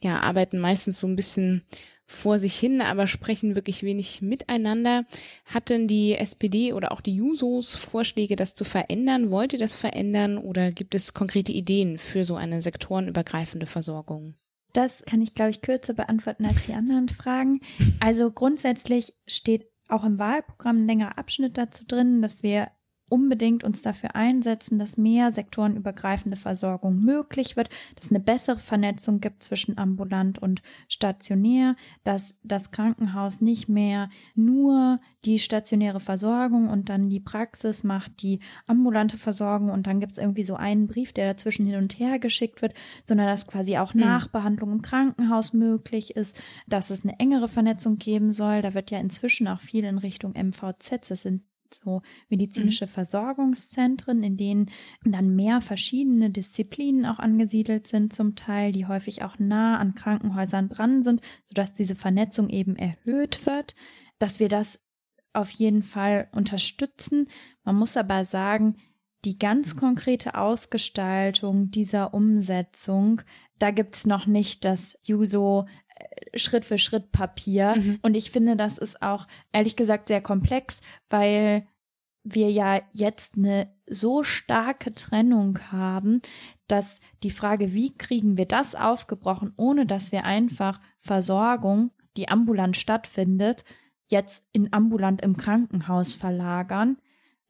ja, arbeiten meistens so ein bisschen vor sich hin, aber sprechen wirklich wenig miteinander. Hatten die SPD oder auch die Jusos Vorschläge, das zu verändern? Wollt ihr das verändern oder gibt es konkrete Ideen für so eine sektorenübergreifende Versorgung? Das kann ich, glaube ich, kürzer beantworten als die anderen Fragen. Also grundsätzlich steht auch im Wahlprogramm ein längerer Abschnitt dazu drin, dass wir unbedingt uns dafür einsetzen, dass mehr sektorenübergreifende Versorgung möglich wird, dass es eine bessere Vernetzung gibt zwischen ambulant und stationär, dass das Krankenhaus nicht mehr nur die stationäre Versorgung und dann die Praxis macht, die ambulante Versorgung und dann gibt es irgendwie so einen Brief, der dazwischen hin und her geschickt wird, sondern dass quasi auch mhm. Nachbehandlung im Krankenhaus möglich ist, dass es eine engere Vernetzung geben soll. Da wird ja inzwischen auch viel in Richtung MVZ, das sind so medizinische mhm. Versorgungszentren, in denen dann mehr verschiedene Disziplinen auch angesiedelt sind, zum Teil, die häufig auch nah an Krankenhäusern dran sind, sodass diese Vernetzung eben erhöht wird, dass wir das auf jeden Fall unterstützen. Man muss aber sagen, die ganz konkrete Ausgestaltung dieser Umsetzung, da gibt es noch nicht das Juso Schritt für Schritt Papier. Mhm. Und ich finde, das ist auch ehrlich gesagt sehr komplex, weil wir ja jetzt eine so starke Trennung haben, dass die Frage, wie kriegen wir das aufgebrochen, ohne dass wir einfach Versorgung, die ambulant stattfindet, jetzt in ambulant im Krankenhaus verlagern,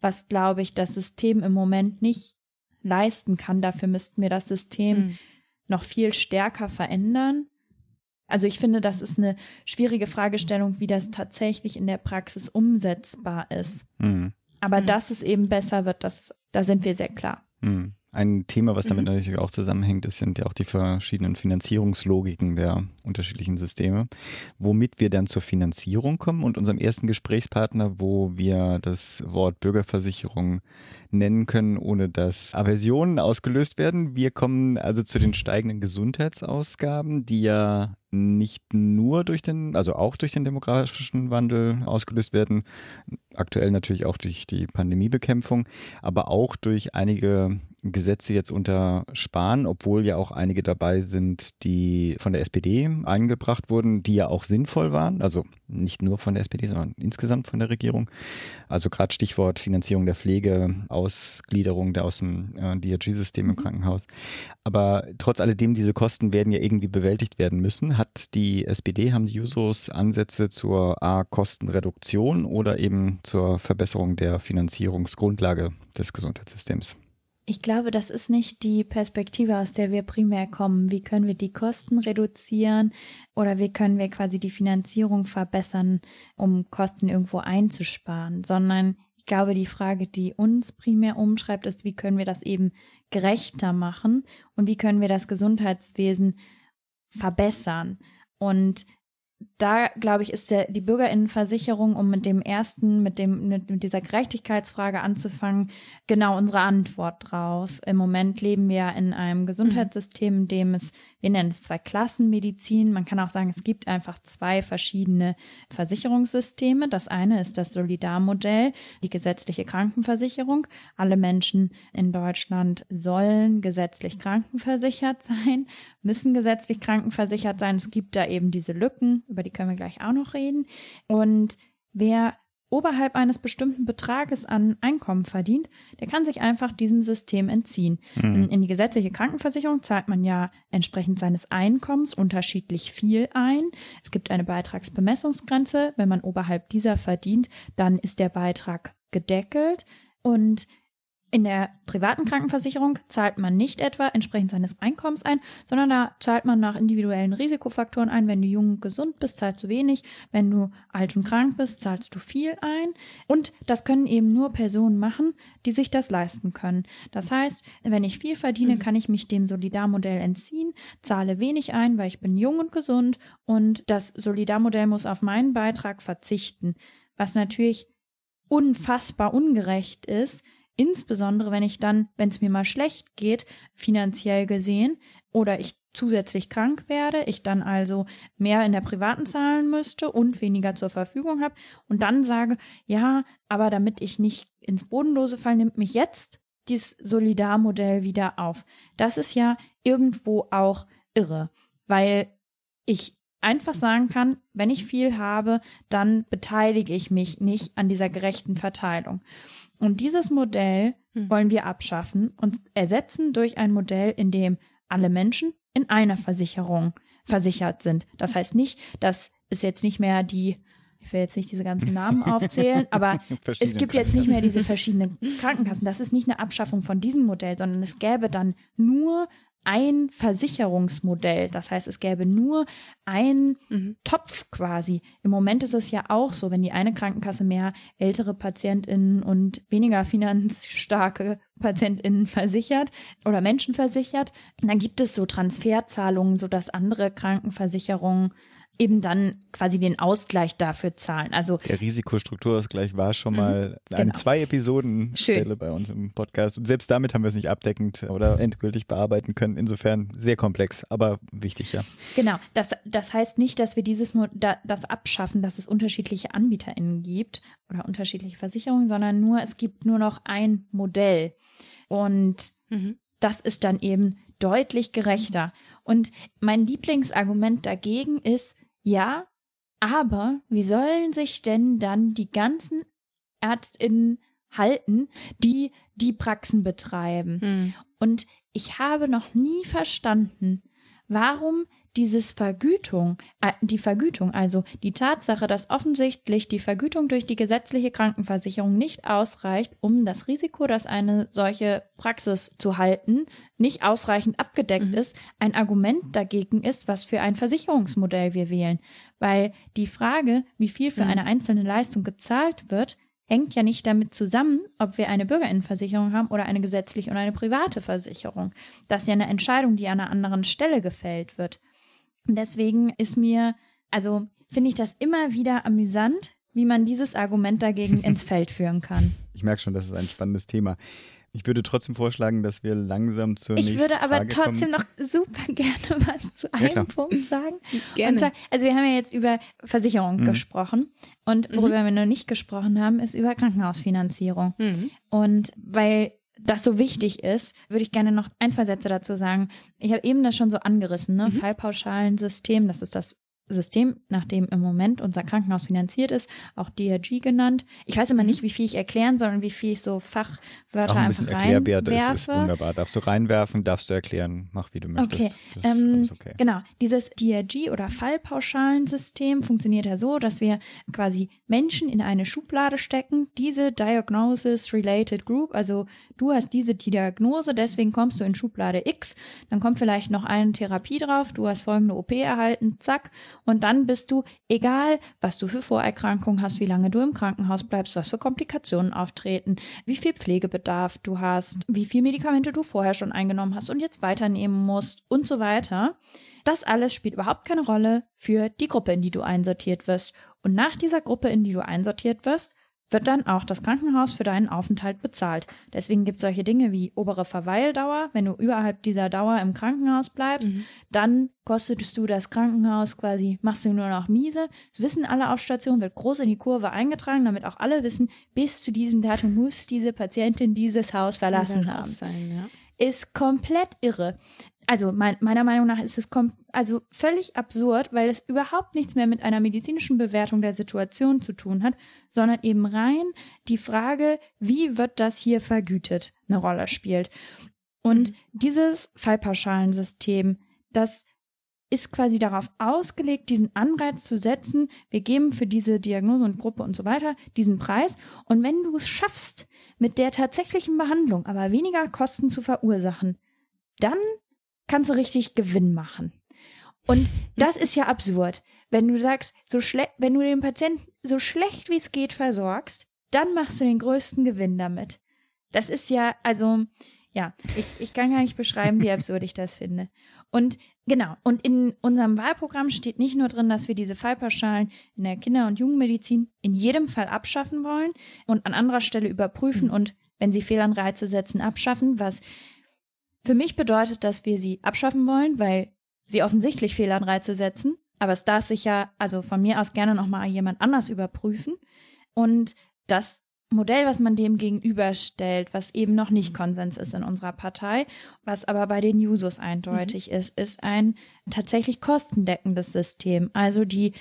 was glaube ich das System im Moment nicht leisten kann. Dafür müssten wir das System mhm. noch viel stärker verändern. Also ich finde, das ist eine schwierige Fragestellung, wie das tatsächlich in der Praxis umsetzbar ist. Mhm. Aber mhm. dass es eben besser wird, das, da sind wir sehr klar. Mhm. Ein Thema, was damit mhm. natürlich auch zusammenhängt, ist, sind ja auch die verschiedenen Finanzierungslogiken der unterschiedlichen Systeme, womit wir dann zur Finanzierung kommen und unserem ersten Gesprächspartner, wo wir das Wort Bürgerversicherung nennen können, ohne dass Aversionen ausgelöst werden. Wir kommen also zu den steigenden Gesundheitsausgaben, die ja nicht nur durch den, also auch durch den demografischen Wandel ausgelöst werden, aktuell natürlich auch durch die Pandemiebekämpfung, aber auch durch einige Gesetze jetzt unter Spahn, obwohl ja auch einige dabei sind, die von der SPD eingebracht wurden, die ja auch sinnvoll waren. Also nicht nur von der SPD, sondern insgesamt von der Regierung. Also gerade Stichwort Finanzierung der Pflege, Ausgliederung der aus dem äh, DRG-System im mhm. Krankenhaus. Aber trotz alledem, diese Kosten werden ja irgendwie bewältigt werden müssen. Hat die SPD, haben die Jusos Ansätze zur A-Kostenreduktion oder eben zur Verbesserung der Finanzierungsgrundlage des Gesundheitssystems? Ich glaube, das ist nicht die Perspektive, aus der wir primär kommen. Wie können wir die Kosten reduzieren oder wie können wir quasi die Finanzierung verbessern, um Kosten irgendwo einzusparen, sondern ich glaube, die Frage, die uns primär umschreibt, ist, wie können wir das eben gerechter machen und wie können wir das Gesundheitswesen verbessern. Und da, glaube ich, ist der, die Bürgerinnenversicherung, um mit dem ersten, mit dem, mit dieser Gerechtigkeitsfrage anzufangen, genau unsere Antwort drauf. Im Moment leben wir in einem Gesundheitssystem, in dem es, wir nennen es zwei Klassenmedizin. Man kann auch sagen, es gibt einfach zwei verschiedene Versicherungssysteme. Das eine ist das Solidarmodell, die gesetzliche Krankenversicherung. Alle Menschen in Deutschland sollen gesetzlich krankenversichert sein, müssen gesetzlich krankenversichert sein. Es gibt da eben diese Lücken über die können wir gleich auch noch reden. Und wer oberhalb eines bestimmten Betrages an Einkommen verdient, der kann sich einfach diesem System entziehen. Mhm. In die gesetzliche Krankenversicherung zahlt man ja entsprechend seines Einkommens unterschiedlich viel ein. Es gibt eine Beitragsbemessungsgrenze. Wenn man oberhalb dieser verdient, dann ist der Beitrag gedeckelt. Und in der privaten Krankenversicherung zahlt man nicht etwa entsprechend seines Einkommens ein, sondern da zahlt man nach individuellen Risikofaktoren ein. Wenn du jung und gesund bist, zahlst du wenig. Wenn du alt und krank bist, zahlst du viel ein. Und das können eben nur Personen machen, die sich das leisten können. Das heißt, wenn ich viel verdiene, kann ich mich dem Solidarmodell entziehen, zahle wenig ein, weil ich bin jung und gesund und das Solidarmodell muss auf meinen Beitrag verzichten. Was natürlich unfassbar ungerecht ist, Insbesondere wenn ich dann, wenn es mir mal schlecht geht, finanziell gesehen, oder ich zusätzlich krank werde, ich dann also mehr in der privaten zahlen müsste und weniger zur Verfügung habe und dann sage, ja, aber damit ich nicht ins Bodenlose falle, nimmt mich jetzt dieses Solidarmodell wieder auf. Das ist ja irgendwo auch irre, weil ich einfach sagen kann, wenn ich viel habe, dann beteilige ich mich nicht an dieser gerechten Verteilung. Und dieses Modell Hm. wollen wir abschaffen und ersetzen durch ein Modell, in dem alle Menschen in einer Versicherung versichert sind. Das heißt nicht, dass es jetzt nicht mehr die, ich will jetzt nicht diese ganzen Namen aufzählen, aber es gibt jetzt nicht mehr diese verschiedenen Krankenkassen. Das ist nicht eine Abschaffung von diesem Modell, sondern es gäbe dann nur ein Versicherungsmodell. Das heißt, es gäbe nur ein Mhm. Topf quasi. Im Moment ist es ja auch so, wenn die eine Krankenkasse mehr ältere PatientInnen und weniger finanzstarke PatientInnen versichert oder Menschen versichert, dann gibt es so Transferzahlungen, sodass andere Krankenversicherungen eben dann quasi den Ausgleich dafür zahlen. Also Der Risikostrukturausgleich war schon mal eine Genau. zwei Episoden Schön. Stelle bei uns im Podcast. Und selbst damit haben wir es nicht abdeckend oder endgültig bearbeiten können. Insofern sehr komplex, aber wichtig, ja. Genau, das, das heißt nicht, dass wir dieses das abschaffen, dass es unterschiedliche AnbieterInnen gibt oder unterschiedliche Versicherungen, sondern nur, es gibt nur noch ein Modell. Und Mhm. das ist dann eben deutlich gerechter. Und mein Lieblingsargument dagegen ist, ja, aber wie sollen sich denn dann die ganzen ÄrztInnen halten, die die Praxen betreiben? Hm. Und ich habe noch nie verstanden, warum dieses Vergütung, äh, die Vergütung, also die Tatsache, dass offensichtlich die Vergütung durch die gesetzliche Krankenversicherung nicht ausreicht, um das Risiko, dass eine solche Praxis zu halten, nicht ausreichend abgedeckt Mhm. ist, ein Argument dagegen ist, was für ein Versicherungsmodell wir wählen. Weil die Frage, wie viel für Mhm. eine einzelne Leistung gezahlt wird, hängt ja nicht damit zusammen, ob wir eine Bürgerinnenversicherung haben oder eine gesetzliche und eine private Versicherung. Das ist ja eine Entscheidung, die an einer anderen Stelle gefällt wird. Und deswegen ist mir, also finde ich das immer wieder amüsant, wie man dieses Argument dagegen ins Feld führen kann. Ich merke schon, das ist ein spannendes Thema. Ich würde trotzdem vorschlagen, dass wir langsam zur Ich nächsten würde aber Frage trotzdem kommen. noch super gerne was zu einem. Punkt sagen. Gerne. Zwar, also wir haben ja jetzt über Versicherung Mhm. gesprochen und worüber wir noch nicht gesprochen haben, ist über Krankenhausfinanzierung. Mhm. Und weil das so wichtig ist, würde ich gerne noch ein, zwei Sätze dazu sagen. Ich habe eben das schon so angerissen, ne? Mhm. Fallpauschalensystem, das ist das System, nach dem im Moment unser Krankenhaus finanziert ist, auch DRG genannt. Ich weiß immer Mhm. nicht, wie viel ich erklären soll und wie viel ich so Fachwörter Auch ein bisschen einfach erklärwert, das ist reinwerfe. wunderbar. Darfst du reinwerfen, darfst du erklären, mach wie du möchtest. Okay, Das ist ähm, okay. Genau, dieses DRG oder Fallpauschalensystem funktioniert ja so, dass wir quasi Menschen in eine Schublade stecken, diese Diagnosis Related Group, also du hast diese Diagnose, deswegen kommst du in Schublade X, dann kommt vielleicht noch eine Therapie drauf, du hast folgende OP erhalten, zack, und dann bist du, egal was du für Vorerkrankungen hast, wie lange du im Krankenhaus bleibst, was für Komplikationen auftreten, wie viel Pflegebedarf du hast, wie viel Medikamente du vorher schon eingenommen hast und jetzt weiternehmen musst und so weiter. Das alles spielt überhaupt keine Rolle für die Gruppe, in die du einsortiert wirst. Und nach dieser Gruppe, in die du einsortiert wirst, wird dann auch das Krankenhaus für deinen Aufenthalt bezahlt. Deswegen gibt es solche Dinge wie obere Verweildauer. Wenn du überhalb dieser Dauer im Krankenhaus bleibst, Mhm. dann kostetest du das Krankenhaus quasi, machst du nur noch miese. Das wissen alle auf Station, wird groß in die Kurve eingetragen, damit auch alle wissen, bis zu diesem Datum muss diese Patientin dieses Haus verlassen haben Sein, ja. ist komplett irre. Also mein, meiner Meinung nach ist es also völlig absurd, weil es überhaupt nichts mehr mit einer medizinischen Bewertung der Situation zu tun hat, sondern eben rein die Frage, wie wird das hier vergütet, eine Rolle spielt. Und mhm. dieses Fallpauschalensystem, das ist quasi darauf ausgelegt, diesen Anreiz zu setzen, wir geben für diese Diagnose und Gruppe und so weiter diesen Preis. Und wenn du es schaffst, mit der tatsächlichen Behandlung aber weniger Kosten zu verursachen, dann kannst du richtig Gewinn machen. Und das ist ja absurd. Wenn du sagst, so wenn du den Patienten so schlecht wie es geht versorgst, dann machst du den größten Gewinn damit. Das ist ja, also, ja, ich, ich kann gar nicht beschreiben, wie absurd ich das finde. Und genau, und in unserem Wahlprogramm steht nicht nur drin, dass wir diese Fallpauschalen in der Kinder- und Jugendmedizin in jedem Fall abschaffen wollen und an anderer Stelle überprüfen mhm. und, wenn sie Fehlanreize setzen, abschaffen, was für mich bedeutet, dass wir sie abschaffen wollen, weil sie offensichtlich Fehlanreize setzen. Aber es darf sich ja, also von mir aus gerne nochmal jemand anders überprüfen. Und das Modell, was man dem gegenüberstellt, was eben noch nicht Konsens ist in unserer Partei, was aber bei den Jusos eindeutig mhm. ist, ist ein tatsächlich kostendeckendes System. Also die,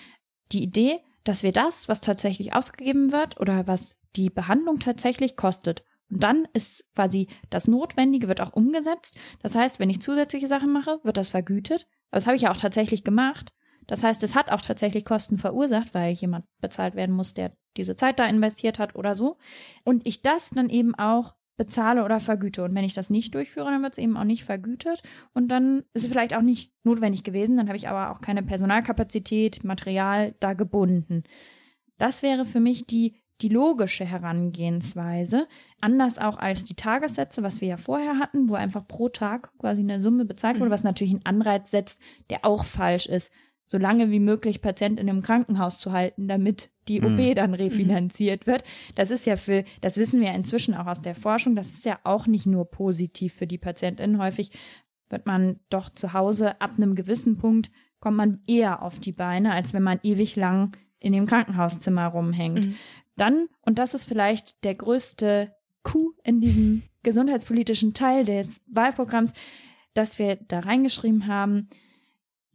die Idee, dass wir das, was tatsächlich ausgegeben wird oder was die Behandlung tatsächlich kostet, und dann ist quasi das Notwendige wird auch umgesetzt. Das heißt, wenn ich zusätzliche Sachen mache, wird das vergütet. Das habe ich ja auch tatsächlich gemacht. Das heißt, es hat auch tatsächlich Kosten verursacht, weil jemand bezahlt werden muss, der diese Zeit da investiert hat oder so. Und ich das dann eben auch bezahle oder vergüte. Und wenn ich das nicht durchführe, dann wird es eben auch nicht vergütet. Und dann ist es vielleicht auch nicht notwendig gewesen. Dann habe ich aber auch keine Personalkapazität, Material da gebunden. Das wäre für mich die, die logische Herangehensweise. Anders auch als die Tagessätze, was wir ja vorher hatten, wo einfach pro Tag quasi eine Summe bezahlt wurde, mhm. was natürlich einen Anreiz setzt, der auch falsch ist so lange wie möglich Patienten im Krankenhaus zu halten, damit die mhm. OP dann refinanziert wird. Das ist ja für, das wissen wir ja inzwischen auch aus der Forschung, das ist ja auch nicht nur positiv für die PatientInnen. Häufig wird man doch zu Hause ab einem gewissen Punkt kommt man eher auf die Beine, als wenn man ewig lang in dem Krankenhauszimmer rumhängt. Mhm. Dann, und das ist vielleicht der größte Coup in diesem gesundheitspolitischen Teil des Wahlprogramms, dass wir da reingeschrieben haben,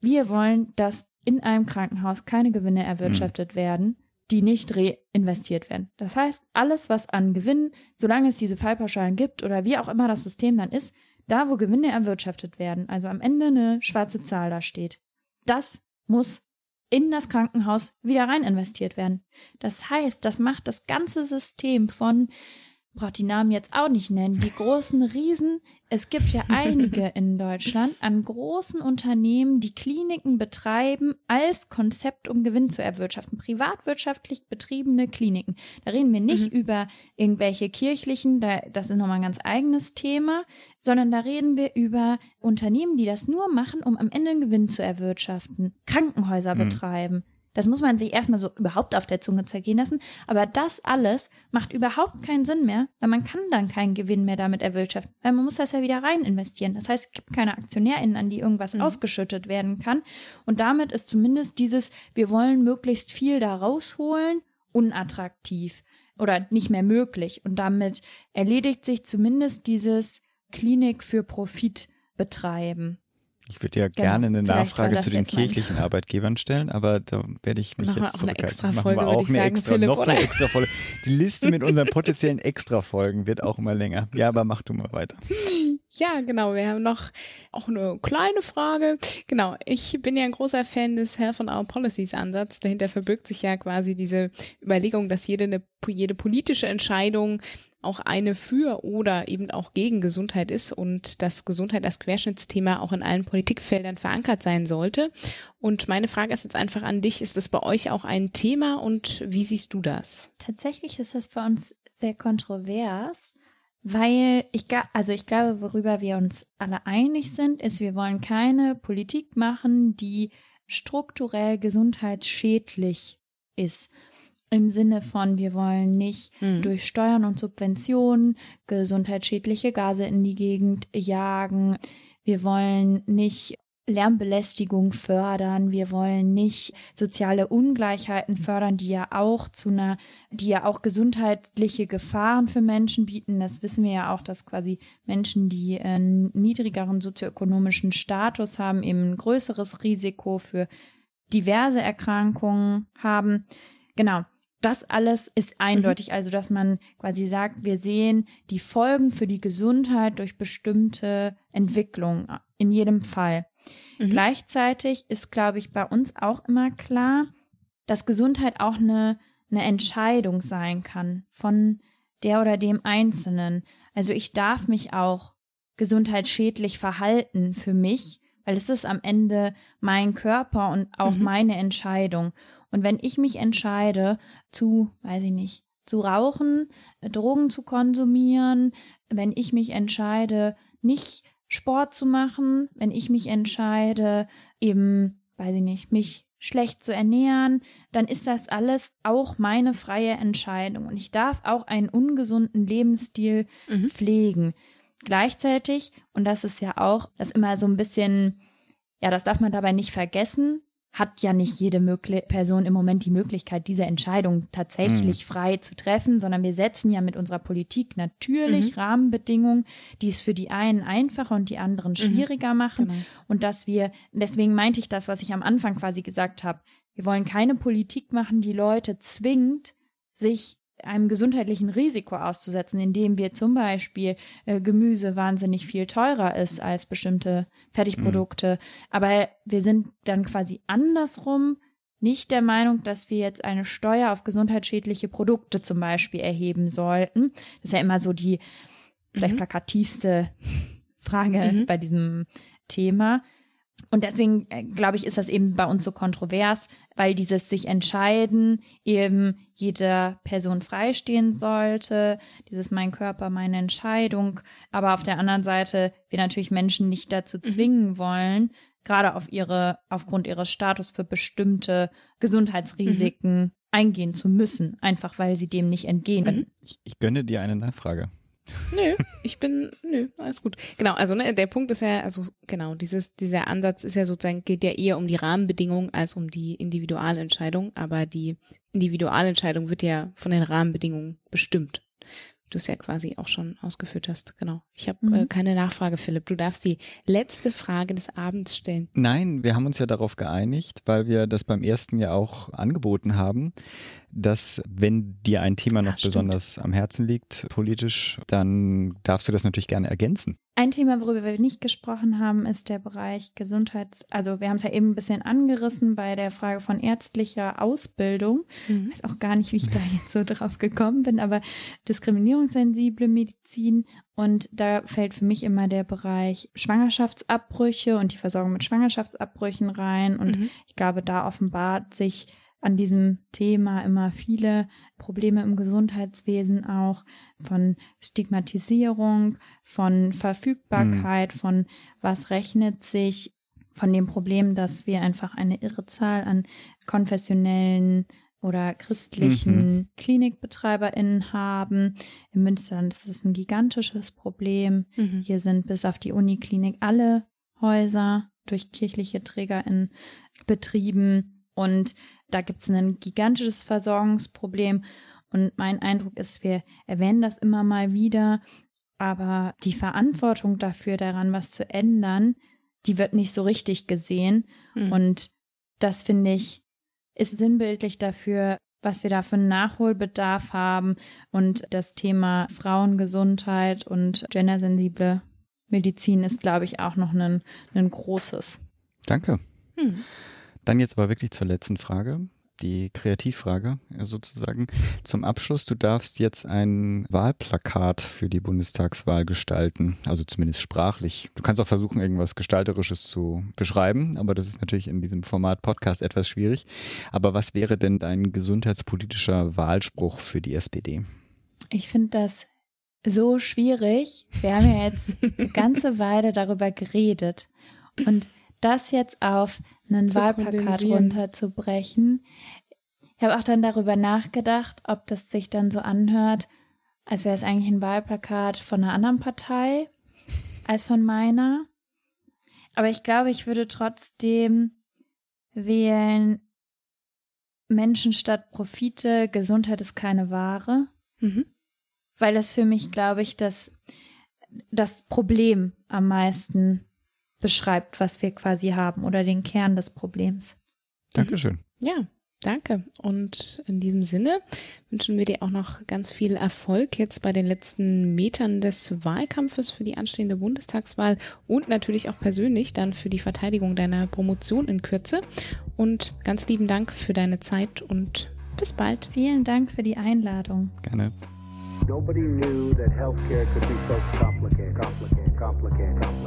wir wollen, dass in einem Krankenhaus keine Gewinne erwirtschaftet mhm. werden, die nicht reinvestiert werden. Das heißt, alles, was an Gewinnen, solange es diese Fallpauschalen gibt oder wie auch immer das System dann ist, da, wo Gewinne erwirtschaftet werden, also am Ende eine schwarze Zahl da steht, das muss in das Krankenhaus wieder rein investiert werden. Das heißt, das macht das ganze System von braucht die Namen jetzt auch nicht nennen, die großen Riesen. Es gibt ja einige in Deutschland an großen Unternehmen, die Kliniken betreiben als Konzept, um Gewinn zu erwirtschaften. Privatwirtschaftlich betriebene Kliniken. Da reden wir nicht mhm. über irgendwelche kirchlichen, da, das ist nochmal ein ganz eigenes Thema, sondern da reden wir über Unternehmen, die das nur machen, um am Ende einen Gewinn zu erwirtschaften. Krankenhäuser mhm. betreiben. Das muss man sich erstmal so überhaupt auf der Zunge zergehen lassen. Aber das alles macht überhaupt keinen Sinn mehr, weil man kann dann keinen Gewinn mehr damit erwirtschaften. Weil man muss das ja wieder rein investieren. Das heißt, es gibt keine AktionärInnen, an die irgendwas mhm. ausgeschüttet werden kann. Und damit ist zumindest dieses, wir wollen möglichst viel da rausholen, unattraktiv oder nicht mehr möglich. Und damit erledigt sich zumindest dieses Klinik für Profit betreiben. Ich würde ja genau. gerne eine Nachfrage zu den kirchlichen Arbeitgebern stellen, aber da werde ich mich machen jetzt zurückhalten. Extra Folge, Machen wir auch eine sagen, extra, Philipp, noch eine extra Folge. Die Liste mit unseren potenziellen Extra-Folgen wird auch immer länger. Ja, aber mach du mal weiter. Ja, genau. Wir haben noch auch eine kleine Frage. Genau. Ich bin ja ein großer Fan des Health on Our Policies Ansatz. Dahinter verbirgt sich ja quasi diese Überlegung, dass jede, eine, jede politische Entscheidung auch eine für oder eben auch gegen Gesundheit ist und dass Gesundheit als Querschnittsthema auch in allen Politikfeldern verankert sein sollte. Und meine Frage ist jetzt einfach an dich, ist das bei euch auch ein Thema und wie siehst du das? Tatsächlich ist das bei uns sehr kontrovers, weil ich, also ich glaube, worüber wir uns alle einig sind, ist, wir wollen keine Politik machen, die strukturell gesundheitsschädlich ist im Sinne von, wir wollen nicht mhm. durch Steuern und Subventionen gesundheitsschädliche Gase in die Gegend jagen. Wir wollen nicht Lärmbelästigung fördern, wir wollen nicht soziale Ungleichheiten fördern, die ja auch zu einer, die ja auch gesundheitliche Gefahren für Menschen bieten. Das wissen wir ja auch, dass quasi Menschen, die einen niedrigeren sozioökonomischen Status haben, eben ein größeres Risiko für diverse Erkrankungen haben. Genau. Das alles ist eindeutig, mhm. also dass man quasi sagt, wir sehen die Folgen für die Gesundheit durch bestimmte Entwicklungen in jedem Fall. Mhm. Gleichzeitig ist, glaube ich, bei uns auch immer klar, dass Gesundheit auch eine, eine Entscheidung sein kann von der oder dem Einzelnen. Also ich darf mich auch gesundheitsschädlich verhalten für mich, weil es ist am Ende mein Körper und auch mhm. meine Entscheidung. Und wenn ich mich entscheide zu, weiß ich nicht, zu rauchen, Drogen zu konsumieren, wenn ich mich entscheide, nicht Sport zu machen, wenn ich mich entscheide, eben, weiß ich nicht, mich schlecht zu ernähren, dann ist das alles auch meine freie Entscheidung. Und ich darf auch einen ungesunden Lebensstil mhm. pflegen. Gleichzeitig, und das ist ja auch, das immer so ein bisschen, ja, das darf man dabei nicht vergessen, hat ja nicht jede Person im Moment die Möglichkeit, diese Entscheidung tatsächlich mhm. frei zu treffen, sondern wir setzen ja mit unserer Politik natürlich mhm. Rahmenbedingungen, die es für die einen einfacher und die anderen mhm. schwieriger mhm. machen. Genau. Und dass wir, deswegen meinte ich das, was ich am Anfang quasi gesagt habe, wir wollen keine Politik machen, die Leute zwingt, sich einem gesundheitlichen Risiko auszusetzen, indem wir zum Beispiel äh, Gemüse wahnsinnig viel teurer ist als bestimmte Fertigprodukte. Mhm. Aber wir sind dann quasi andersrum nicht der Meinung, dass wir jetzt eine Steuer auf gesundheitsschädliche Produkte zum Beispiel erheben sollten. Das ist ja immer so die vielleicht mhm. plakativste Frage mhm. bei diesem Thema. Und deswegen, äh, glaube ich, ist das eben bei uns so kontrovers, weil dieses sich entscheiden eben jeder Person freistehen sollte, dieses mein Körper, meine Entscheidung, aber auf der anderen Seite wir natürlich Menschen nicht dazu mhm. zwingen mhm. wollen, gerade auf ihre, aufgrund ihres Status für bestimmte Gesundheitsrisiken mhm. eingehen zu müssen, einfach weil sie dem nicht entgehen können. Mhm. Ich, ich gönne dir eine Nachfrage. Nö, ich bin, nö, alles gut. Genau, also ne, der Punkt ist ja, also genau, dieses, dieser Ansatz ist ja sozusagen, geht ja eher um die Rahmenbedingungen als um die Individualentscheidung, aber die Individualentscheidung wird ja von den Rahmenbedingungen bestimmt du es ja quasi auch schon ausgeführt hast. Genau. Ich habe mhm. äh, keine Nachfrage, Philipp. Du darfst die letzte Frage des Abends stellen. Nein, wir haben uns ja darauf geeinigt, weil wir das beim ersten ja auch angeboten haben, dass wenn dir ein Thema noch ja, besonders am Herzen liegt, politisch, dann darfst du das natürlich gerne ergänzen. Ein Thema, worüber wir nicht gesprochen haben, ist der Bereich Gesundheits-, also wir haben es ja eben ein bisschen angerissen bei der Frage von ärztlicher Ausbildung. Mhm. Ich weiß auch gar nicht, wie ich da jetzt so drauf gekommen bin, aber diskriminierungssensible Medizin und da fällt für mich immer der Bereich Schwangerschaftsabbrüche und die Versorgung mit Schwangerschaftsabbrüchen rein und mhm. ich glaube, da offenbart sich an diesem Thema immer viele Probleme im Gesundheitswesen auch von Stigmatisierung, von Verfügbarkeit, mhm. von was rechnet sich, von dem Problem, dass wir einfach eine irre Zahl an konfessionellen oder christlichen mhm. KlinikbetreiberInnen haben. Im Münsterland ist es ein gigantisches Problem. Mhm. Hier sind bis auf die Uniklinik alle Häuser durch kirchliche TrägerInnen betrieben. Und da gibt es ein gigantisches Versorgungsproblem. Und mein Eindruck ist, wir erwähnen das immer mal wieder, aber die Verantwortung dafür, daran was zu ändern, die wird nicht so richtig gesehen. Mhm. Und das finde ich, ist sinnbildlich dafür, was wir da für einen Nachholbedarf haben und das Thema Frauengesundheit und gendersensible Medizin ist, glaube ich, auch noch ein, ein großes. Danke. Hm. Dann jetzt aber wirklich zur letzten Frage, die Kreativfrage sozusagen. Zum Abschluss, du darfst jetzt ein Wahlplakat für die Bundestagswahl gestalten, also zumindest sprachlich. Du kannst auch versuchen, irgendwas Gestalterisches zu beschreiben, aber das ist natürlich in diesem Format Podcast etwas schwierig. Aber was wäre denn dein gesundheitspolitischer Wahlspruch für die SPD? Ich finde das so schwierig. Wir haben ja jetzt eine ganze Weile darüber geredet. Und das jetzt auf einen Wahlplakat runterzubrechen. Ich habe auch dann darüber nachgedacht, ob das sich dann so anhört, als wäre es eigentlich ein Wahlplakat von einer anderen Partei als von meiner. Aber ich glaube, ich würde trotzdem wählen, Menschen statt Profite, Gesundheit ist keine Ware. Mhm. Weil das für mich, glaube ich, das, das Problem am meisten beschreibt, was wir quasi haben oder den Kern des Problems. Dankeschön. Ja, danke. Und in diesem Sinne wünschen wir dir auch noch ganz viel Erfolg jetzt bei den letzten Metern des Wahlkampfes für die anstehende Bundestagswahl und natürlich auch persönlich dann für die Verteidigung deiner Promotion in Kürze. Und ganz lieben Dank für deine Zeit und bis bald. Vielen Dank für die Einladung. Gerne. Nobody knew that healthcare could be so complicated, complicated, complicated, complicated.